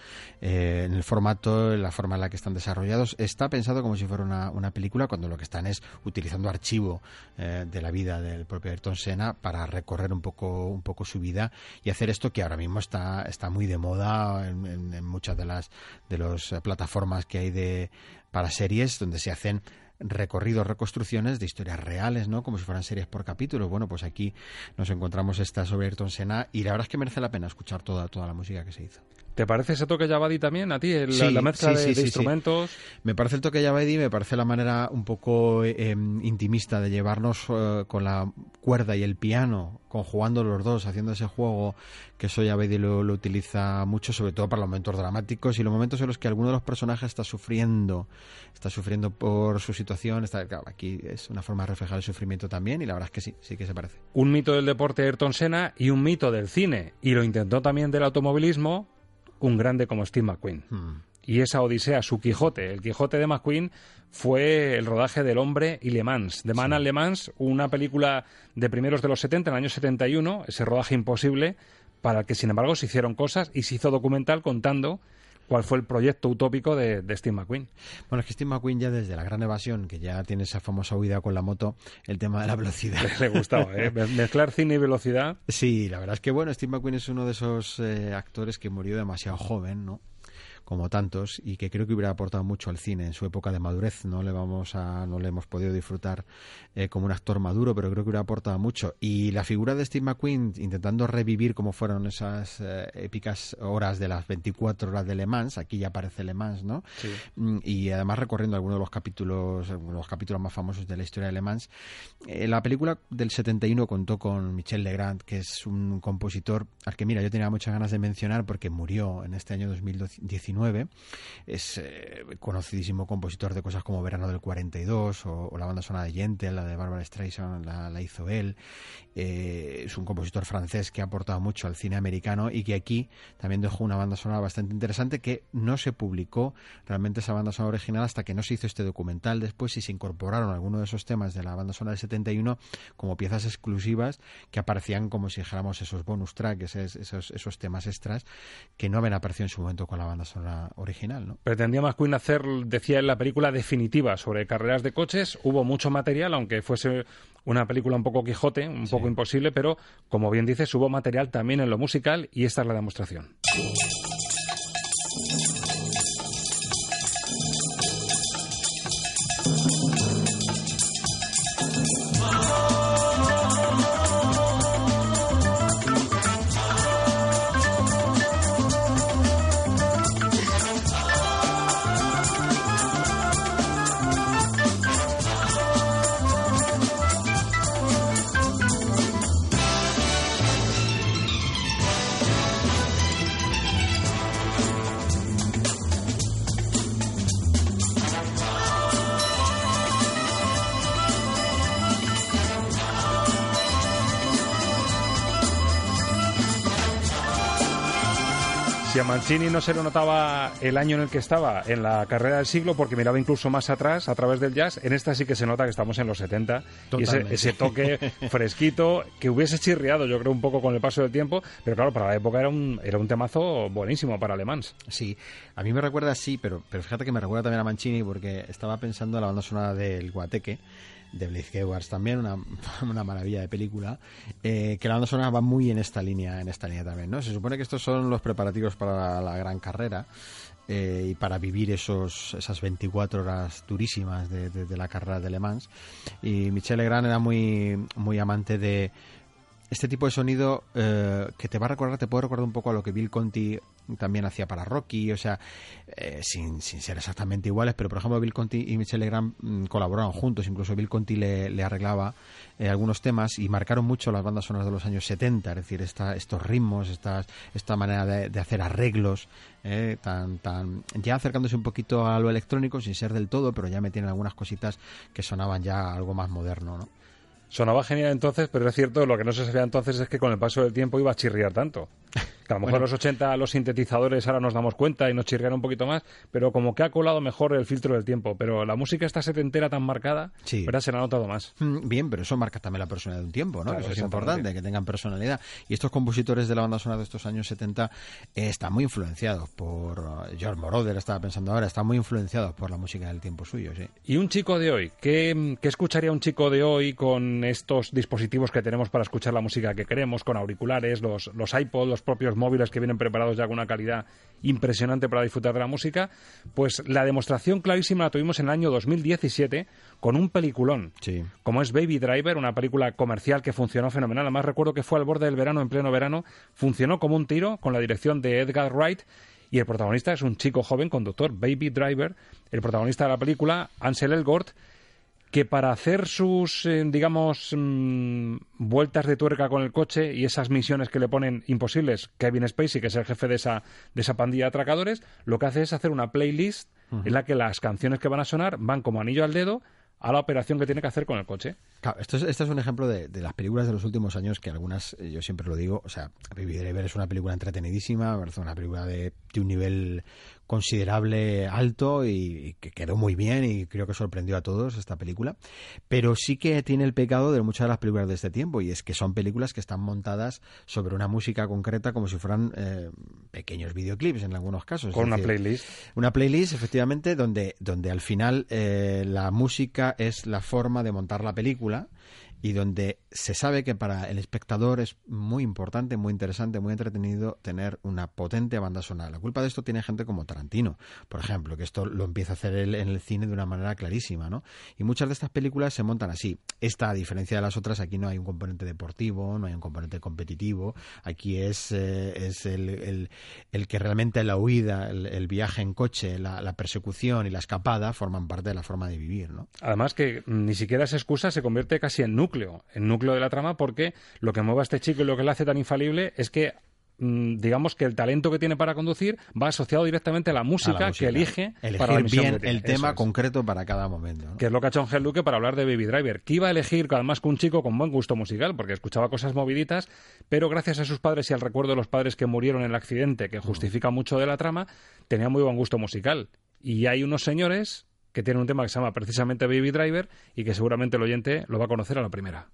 en el formato, en la forma en la que están desarrollados, está pensado como si fuera una, una película cuando lo que están es utilizando archivo eh, de la vida del propio Ayrton Senna para recorrer un poco, un poco su vida y hacer esto que ahora mismo está, está muy de moda en, muchas de las de las plataformas que hay de para series donde se hacen recorridos, reconstrucciones de historias reales, ¿no? Como si fueran series por capítulos. Bueno, pues aquí nos encontramos esta sobre Ayrton Senna y la verdad es que merece la pena escuchar toda, toda la música que se hizo. ¿Te parece ese toque Yabadi también a ti? la mezcla de, instrumentos. Me parece el toque Yabadi, me parece la manera un poco em, intimista de llevarnos eh, con la cuerda y el piano, conjugando los dos, haciendo ese juego que eso Yabadi lo, lo, utiliza mucho, sobre todo para los momentos dramáticos y los momentos en los que alguno de los personajes está sufriendo, está sufriendo por su situación. Está, aquí es una forma de reflejar el sufrimiento también y la verdad es que sí, sí que se parece. Un mito del deporte Ayrton Senna y un mito del cine y lo intentó también del automovilismo un grande como Steve McQueen. Hmm. y esa Odisea, su Quijote, el Quijote de McQueen, fue el rodaje del Hombre y Le Mans, de Man Le Mans, una película de primeros de los 70, en el año 71, ese rodaje imposible, para el que sin embargo se hicieron cosas y se hizo documental contando cuál fue el proyecto utópico de, Steve McQueen. Bueno, es que Steve McQueen ya desde la gran evasión, que ya tiene esa famosa huida con la moto, el tema de la velocidad. Le, gustaba, ¿eh? Mezclar cine y velocidad. Sí, la verdad es que bueno, Steve McQueen es uno de esos eh, actores que murió demasiado joven, ¿no? Como tantos y que creo que hubiera aportado mucho al cine en su época de madurez. No le vamos a, no le hemos podido disfrutar eh, como un actor maduro, pero creo que hubiera aportado mucho. Y la figura de Steve McQueen intentando revivir como fueron esas eh, épicas horas de las 24 horas de Le Mans, aquí ya aparece Le Mans, ¿no? Mm, y además recorriendo algunos de los capítulos, los capítulos más famosos de la historia de Le Mans. Eh, la película del 71 contó con Michel Legrand, que es un compositor al que mira, yo tenía muchas ganas de mencionar porque murió en este año 2019 es eh, conocidísimo compositor de cosas como Verano del 42 o, la banda sonora de Gentle, la de Barbara Streisand, la, hizo él. Eh, es un compositor francés que ha aportado mucho al cine americano y que aquí también dejó una banda sonora bastante interesante que no se publicó realmente esa banda sonora original hasta que no se hizo este documental. Después y se incorporaron algunos de esos temas de la banda sonora del 71 como piezas exclusivas que aparecían como si dijéramos esos bonus tracks, esos, esos temas extras que no habían aparecido en su momento con la banda sonora original. ¿no? Pretendía McQueen hacer, decía en la película definitiva sobre carreras de coches. Hubo mucho material, aunque fuese una película un poco Quijote, un poco imposible, pero como bien dices, hubo material también en lo musical y esta es la demostración. Mancini no se lo notaba el año en el que estaba en la carrera del siglo, porque miraba incluso más atrás a través del jazz, en esta sí que se nota que estamos en los 70 y ese, toque fresquito que hubiese chirriado, yo creo, un poco con el paso del tiempo, pero claro, para la época era un, era un temazo buenísimo para Alemán. Sí, a mí me recuerda así, pero, pero fíjate que me recuerda también a Mancini porque estaba pensando en la banda sonora del Guateque de Blaze Wars también, una, una, maravilla de película, eh, que la banda sonora va muy en esta línea, en esta línea también, ¿no? Se supone que estos son los preparativos para la, gran carrera eh, y para vivir esos, esas 24 horas durísimas de, de, la carrera de Le Mans. Y Michel Legrand era muy, muy amante de este tipo de sonido eh, que te va a recordar, te puede recordar un poco a lo que Bill Conti también hacía para Rocky, o sea, eh, sin, sin, ser exactamente iguales, pero por ejemplo Bill Conti y Michel Legrand mm, colaboraron juntos, incluso Bill Conti le, arreglaba eh, algunos temas y marcaron mucho las bandas sonoras de los años 70, es decir, esta, estos ritmos, esta, esta manera de, hacer arreglos, tan, tan, ya acercándose un poquito a lo electrónico, sin ser del todo, pero ya me tienen algunas cositas que sonaban ya algo más moderno, ¿no? Sonaba genial entonces, pero es cierto, lo que no se sabía entonces es que con el paso del tiempo iba a chirriar tanto. Que a lo mejor en los 80 los sintetizadores ahora nos damos cuenta y nos chirrian un poquito más, pero como que ha colado mejor el filtro del tiempo. Pero la música está setentera tan marcada, ¿verdad? Se la ha notado más. Mm, bien, pero eso marca también la personalidad de un tiempo, ¿no? eso es importante, que tengan personalidad. Y estos compositores de la banda sonora de estos años 70 eh, están muy influenciados por uh, George Moroder, estaba pensando ahora, están muy influenciados por la música del tiempo suyo, sí. ¿Y un chico de hoy? ¿Qué, qué escucharía un chico de hoy con estos dispositivos que tenemos para escuchar la música que queremos, con auriculares, los, los iPods, los propios móviles que vienen preparados ya con una calidad impresionante para disfrutar de la música, pues la demostración clarísima la tuvimos en el año 2017 con un peliculón, como es Baby Driver, una película comercial que funcionó fenomenal. Además recuerdo que fue al borde del verano, en pleno verano, funcionó como un tiro con la dirección de Edgar Wright y el protagonista es un chico joven conductor, Baby Driver, el protagonista de la película, Ansel Elgort, que para hacer sus, eh, digamos, mm, vueltas de tuerca con el coche y esas misiones que le ponen imposibles, Kevin Spacey, que es el jefe de esa, de esa pandilla de atracadores, lo que hace es hacer una playlist en la que las canciones que van a sonar van como anillo al dedo a la operación que tiene que hacer con el coche. Claro, esto es, este es un ejemplo de, las películas de los últimos años que algunas, eh, yo siempre lo digo, o sea, Baby Driver es una película entretenidísima, es una película de, de un nivel considerable alto y, que quedó muy bien y creo que sorprendió a todos esta película. Pero sí que tiene el pecado de muchas de las películas de este tiempo y es que son películas que están montadas sobre una música concreta como si fueran eh, pequeños videoclips en algunos casos. Con una playlist. Una playlist, efectivamente, donde, donde al final eh, la música es la forma de montar la película y donde se sabe que para el espectador es muy importante, muy interesante, muy entretenido tener una potente banda sonora. La culpa de esto tiene gente como Tarantino, por ejemplo, que esto lo empieza a hacer él en el cine de una manera clarísima, ¿no? Y muchas de estas películas se montan así. Esta, a diferencia de las otras, aquí no hay un componente deportivo, no hay un componente competitivo, aquí es, eh, es el, el, que realmente la huida, el, viaje en coche, la, la, persecución y la escapada forman parte de la forma de vivir, ¿no? Además que ni siquiera esa excusa se convierte casi en núcleo el núcleo de la trama, porque lo que mueve a este chico y lo que le hace tan infalible es que mm, digamos que el talento que tiene para conducir va asociado directamente a la música, que elige para bien el tema concreto para cada momento. Que es lo que ha hecho Ángel Luque para hablar de Baby Driver, que iba a elegir además que un chico con buen gusto musical, porque escuchaba cosas moviditas, pero gracias a sus padres y al recuerdo de los padres que murieron en el accidente, que justifica mucho de la trama, tenía muy buen gusto musical. Y hay unos señores que tiene un tema que se llama precisamente Baby Driver y que seguramente el oyente lo va a conocer a la primera.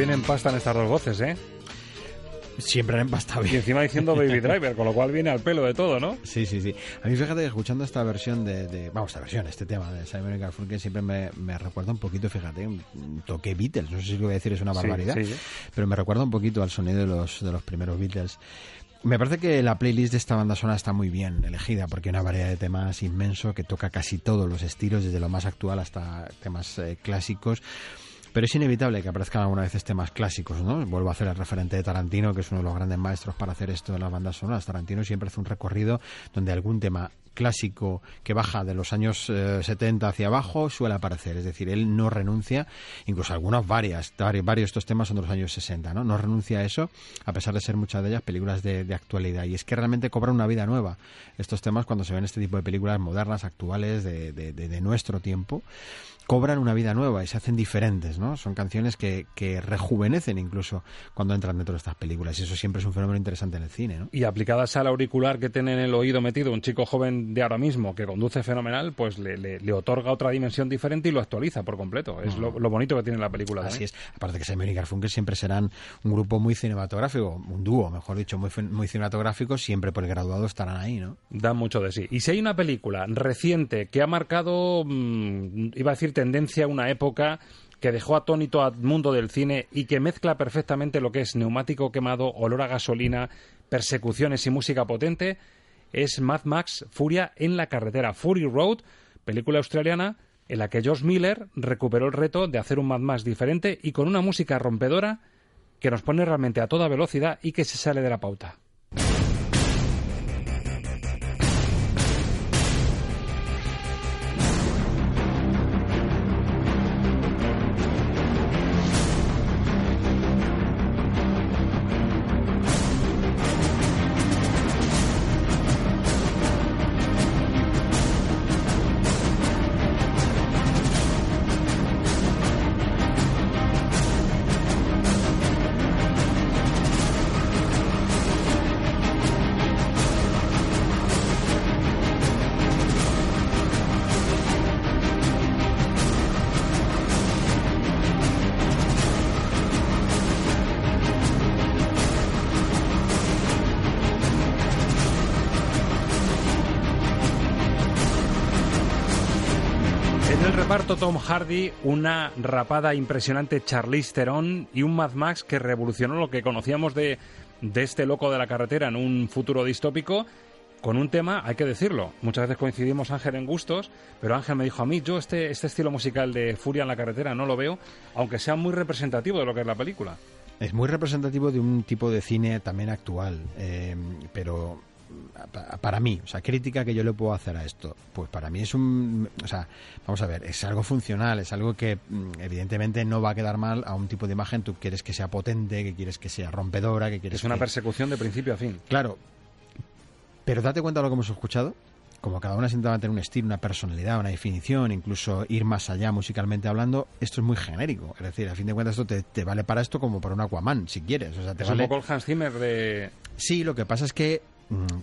Que vienen pasta en estas dos voces, ¿eh? Siempre han empastado bien. Y encima diciendo Baby Driver, con lo cual viene al pelo de todo, ¿no? Sí, sí, sí. A mí fíjate que escuchando esta versión de, vamos, esta versión, este tema de Simon Garfunkel siempre me, me, recuerda un poquito, fíjate, un toque Beatles. No sé si lo voy a decir es una barbaridad, pero me recuerda un poquito al sonido de los, de los primeros Beatles. Me parece que la playlist de esta banda sonora está muy bien elegida porque hay una variedad de temas inmenso que toca casi todos los estilos, desde lo más actual hasta temas eh, clásicos. Pero es inevitable que aparezcan alguna vez temas clásicos, ¿no? Vuelvo a hacer el referente de Tarantino, que es uno de los grandes maestros para hacer esto en las bandas sonoras. Tarantino siempre hace un recorrido donde algún tema clásico que baja de los años 70 eh, hacia abajo suele aparecer. Es decir, él no renuncia, incluso algunas varias, varios de estos temas son de los años 60, ¿no? No renuncia a eso, a pesar de ser muchas de ellas películas de, actualidad. Y es que realmente cobran una vida nueva estos temas cuando se ven este tipo de películas modernas, actuales, de, de nuestro tiempo cobran una vida nueva y se hacen diferentes, ¿no? Son canciones que, que, rejuvenecen incluso cuando entran dentro de estas películas y eso siempre es un fenómeno interesante en el cine, ¿no? Y aplicadas al auricular que tiene en el oído metido un chico joven de ahora mismo que conduce fenomenal, pues le, le, otorga otra dimensión diferente y lo actualiza por completo. Es lo, bonito que tiene la película. Así es. Aparte que Simon y Garfunkel siempre serán un grupo muy cinematográfico, un dúo, mejor dicho, muy, muy cinematográfico, siempre por el graduado estarán ahí, ¿no? Dan mucho de sí. Y si hay una película reciente que ha marcado, mm, iba a decir tendencia, una época que dejó atónito al mundo del cine y que mezcla perfectamente lo que es neumático quemado, olor a gasolina, persecuciones y música potente, es Mad Max Furia en la carretera, Fury Road, película australiana en la que Josh Miller recuperó el reto de hacer un Mad Max diferente y con una música rompedora que nos pone realmente a toda velocidad y que se sale de la pauta. Reparto Tom Hardy, una rapada impresionante Charlize Theron y un Mad Max que revolucionó lo que conocíamos de, de este loco de la carretera en un futuro distópico con un tema, hay que decirlo, muchas veces coincidimos Ángel en gustos, pero Ángel me dijo a mí, yo este, este estilo musical de Furia en la carretera no lo veo, aunque sea muy representativo de lo que es la película. Es muy representativo de un tipo de cine también actual, eh, pero para mí, o sea, crítica que yo le puedo hacer a esto, pues para mí es un, o sea, vamos a ver, es algo funcional, es algo que mm, evidentemente no va a quedar mal a un tipo de imagen, tú quieres que sea potente, que quieres que sea rompedora, que quieres Es una que... persecución de principio a fin. Claro, pero date cuenta de lo que hemos escuchado, como cada una intentaba tener un estilo, una personalidad, una definición, incluso ir más allá musicalmente hablando, esto es muy genérico. Es decir, a fin de cuentas esto te, vale para esto como para un Aquaman, si quieres. O sea, te es vale... un poco el Hans Zimmer de... Sí, lo que pasa es que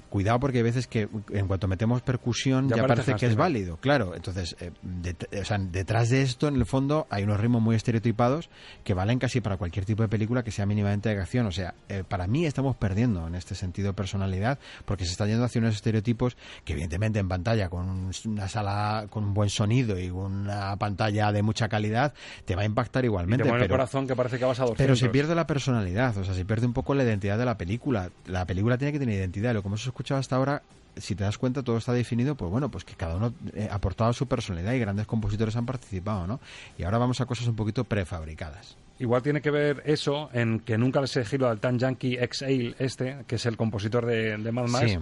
cuidado porque hay veces que en cuanto metemos percusión ya, parece que es válido, claro. Entonces, eh, detrás de esto, en el fondo, hay unos ritmos muy estereotipados que valen casi para cualquier tipo de película que sea mínimamente de acción. O sea, eh, para mí estamos perdiendo en este sentido personalidad porque se está yendo hacia unos estereotipos que evidentemente en pantalla con una sala con un buen sonido y una pantalla de mucha calidad te va a impactar igualmente. pero, el corazón que parece que vas a Pero se pierde la personalidad, o sea, se pierde un poco la identidad de la película. La película tiene que tener identidad lo que hemos escuchado hasta ahora, si te das cuenta, todo está definido, pues bueno, pues que cada uno eh, ha aportado su personalidad y grandes compositores han participado, ¿no? Y ahora vamos a cosas un poquito prefabricadas. Igual tiene que ver eso en que nunca les he giro al tan yankee Exhale este, que es el compositor de, de Mad Max.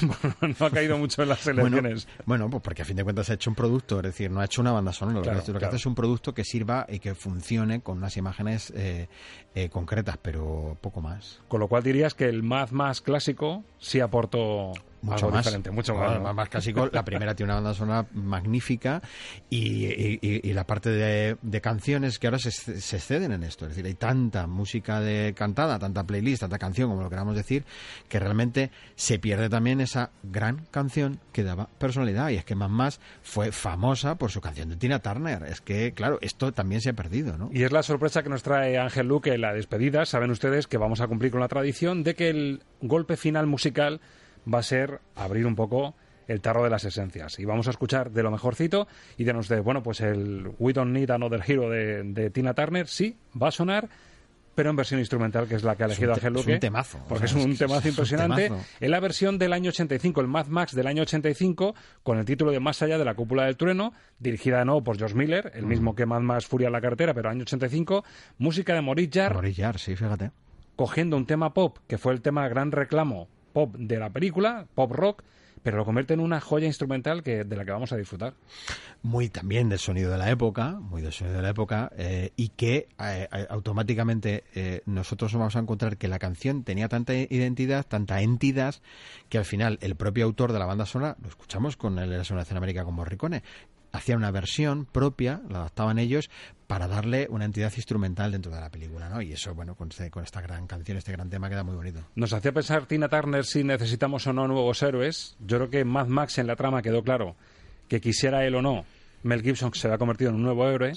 no ha caído mucho en las elecciones. Bueno, pues porque a fin de cuentas ha hecho un producto, es decir, no ha hecho una banda sonora. lo, que, hace es un producto que sirva y que funcione con unas imágenes eh, eh, concretas, pero poco más. Con lo cual dirías que el Mad más clásico sí aportó mucho más, diferente, mucho más. Más clásico, la primera tiene una banda sonora magnífica y, la parte de, canciones que ahora se, se, exceden en esto. Es decir, hay tanta música de cantada, tanta playlist, tanta canción, como lo queramos decir, que realmente se pierde también esa gran canción que daba personalidad. Y es que Más Más fue famosa por su canción de Tina Turner. Es que, claro, esto también se ha perdido, ¿no? Y es la sorpresa que nos trae Ángel Luque en la despedida. Saben ustedes que vamos a cumplir con la tradición de que el golpe final musical va a ser abrir un poco el tarro de las esencias. Y vamos a escuchar de lo mejorcito y de nos de, bueno, pues el We Don't Need Another Hero de, Tina Turner, sí, va a sonar, pero en versión instrumental, que es la que ha elegido Ángel Luque. Es un temazo. Porque es, un temazo impresionante. En la versión del año 85, el Mad Max del año 85, con el título de Más allá de la cúpula del trueno, dirigida de nuevo por George Miller, el mismo que Mad Max Furia en la cartera, pero año 85, música de Maurice Jarre. sí, fíjate. Cogiendo un tema pop, que fue el tema gran reclamo pop de la película, pop rock, pero lo convierte en una joya instrumental que, de la que vamos a disfrutar. Muy también del sonido de la época, muy del sonido de la época, eh, y que eh, eh, automáticamente nosotros vamos a encontrar que la canción tenía tanta identidad, tanta entidad, que al final el propio autor de la banda sonora, lo escuchamos con el de la América como Morricone, hacía una versión propia, la adaptaban ellos, para darle una entidad instrumental dentro de la película, ¿no? Y eso, bueno, con, este, con esta gran canción, este gran tema queda muy bonito. Nos hacía pensar Tina Turner si necesitamos o no nuevos héroes. Yo creo que Mad Max en la trama quedó claro que quisiera él o no, Mel Gibson se ha convertido en un nuevo héroe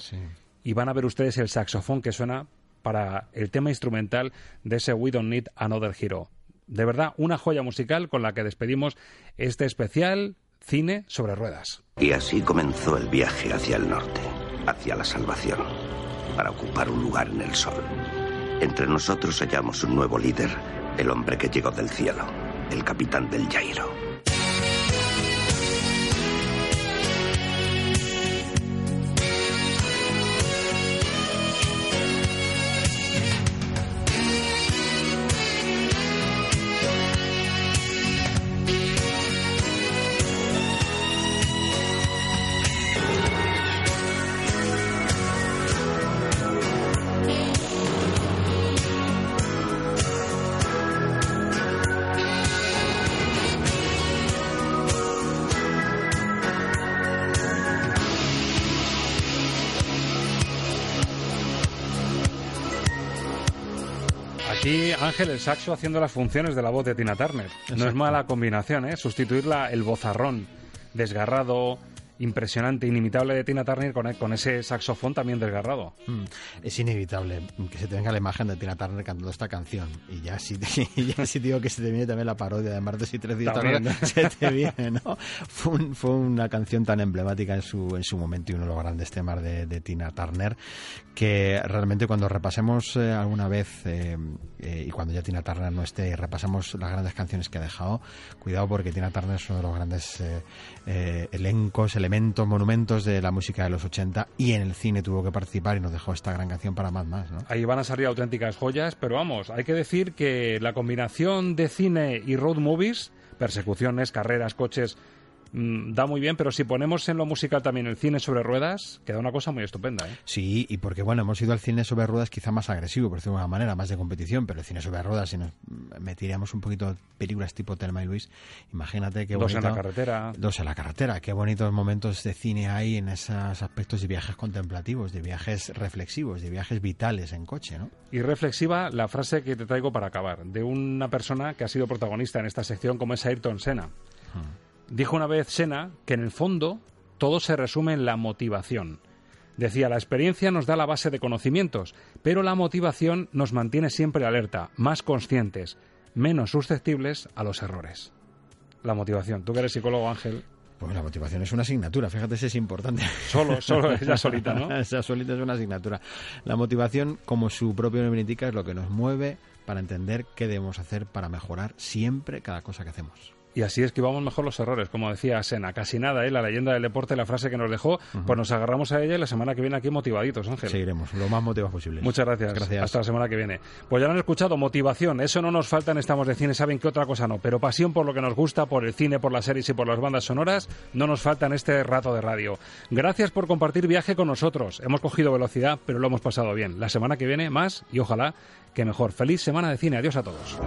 y van a ver ustedes el saxofón que suena para el tema instrumental de ese We Don't Need Another Hero. De verdad, una joya musical con la que despedimos este especial cine sobre ruedas. Y así comenzó el viaje hacia el norte, hacia la salvación, para ocupar un lugar en el sol. Entre nosotros hallamos un nuevo líder, el hombre que llegó del cielo, el capitán del Jairo. Ángel, el saxo haciendo las funciones de la voz de Tina Turner. No es mala combinación, ¿eh? Sustituirla el vozarrón desgarrado, impresionante, inimitable de Tina Turner con, con ese saxofón también desgarrado. Mm, es inevitable que se te venga la imagen de Tina Turner cantando esta canción. Y ya si, ya si digo que se te viene también la parodia de Martes y Tres Días, se te viene, ¿no? Fue, fue, una canción tan emblemática en su, en su momento y uno de los grandes temas de, de Tina Turner que realmente cuando repasemos eh, alguna vez eh, eh, y cuando ya Tina Turner no esté y repasemos las grandes canciones que ha dejado, cuidado porque Tina Turner es uno de los grandes elencos, elementos, monumentos de la música de los 80 y en el cine tuvo que participar y nos dejó esta gran canción para más más. ¿no? Ahí van a salir auténticas joyas, pero vamos, hay que decir que la combinación de cine y road movies, persecuciones, carreras, coches, Mm, da muy bien, pero si ponemos en lo musical también el cine sobre ruedas, queda una cosa muy estupenda. ¿eh? Sí, y porque bueno, hemos ido al cine sobre ruedas quizá más agresivo, por decirlo de alguna manera, más de competición, pero el cine sobre ruedas, si nos metiríamos un poquito películas tipo Telma y Luis, imagínate qué Dos en la carretera. Dos en la carretera, qué bonitos momentos de cine hay en esos aspectos de viajes contemplativos, de viajes reflexivos, de viajes vitales en coche, ¿no? Y reflexiva la frase que te traigo para acabar, de una persona que ha sido protagonista en esta sección como es Ayrton Senna. Dijo una vez Sena que en el fondo todo se resume en la motivación. Decía, la experiencia nos da la base de conocimientos, pero la motivación nos mantiene siempre alerta, más conscientes, menos susceptibles a los errores. La motivación. Tú que eres psicólogo, Ángel. Pues la motivación es una asignatura, fíjate si es importante. Solo, solo, ella solita, ¿no? esa solita es una asignatura. La motivación, como su propio nombre indica, es lo que nos mueve para entender qué debemos hacer para mejorar siempre cada cosa que hacemos. Y así esquivamos mejor los errores, como decía Sena. Casi nada, ¿eh? la leyenda del deporte, la frase que nos dejó, pues nos agarramos a ella y la semana que viene aquí motivaditos, Ángel. Seguiremos, lo más motivados posible. Muchas gracias. gracias. Hasta la semana que viene. Pues ya lo han escuchado, motivación, eso no nos falta en Estamos de Cine, saben que otra cosa no, pero pasión por lo que nos gusta, por el cine, por las series y por las bandas sonoras, no nos falta en este rato de radio. Gracias por compartir viaje con nosotros. Hemos cogido velocidad, pero lo hemos pasado bien. La semana que viene más y ojalá que mejor. Feliz semana de cine. Adiós a todos.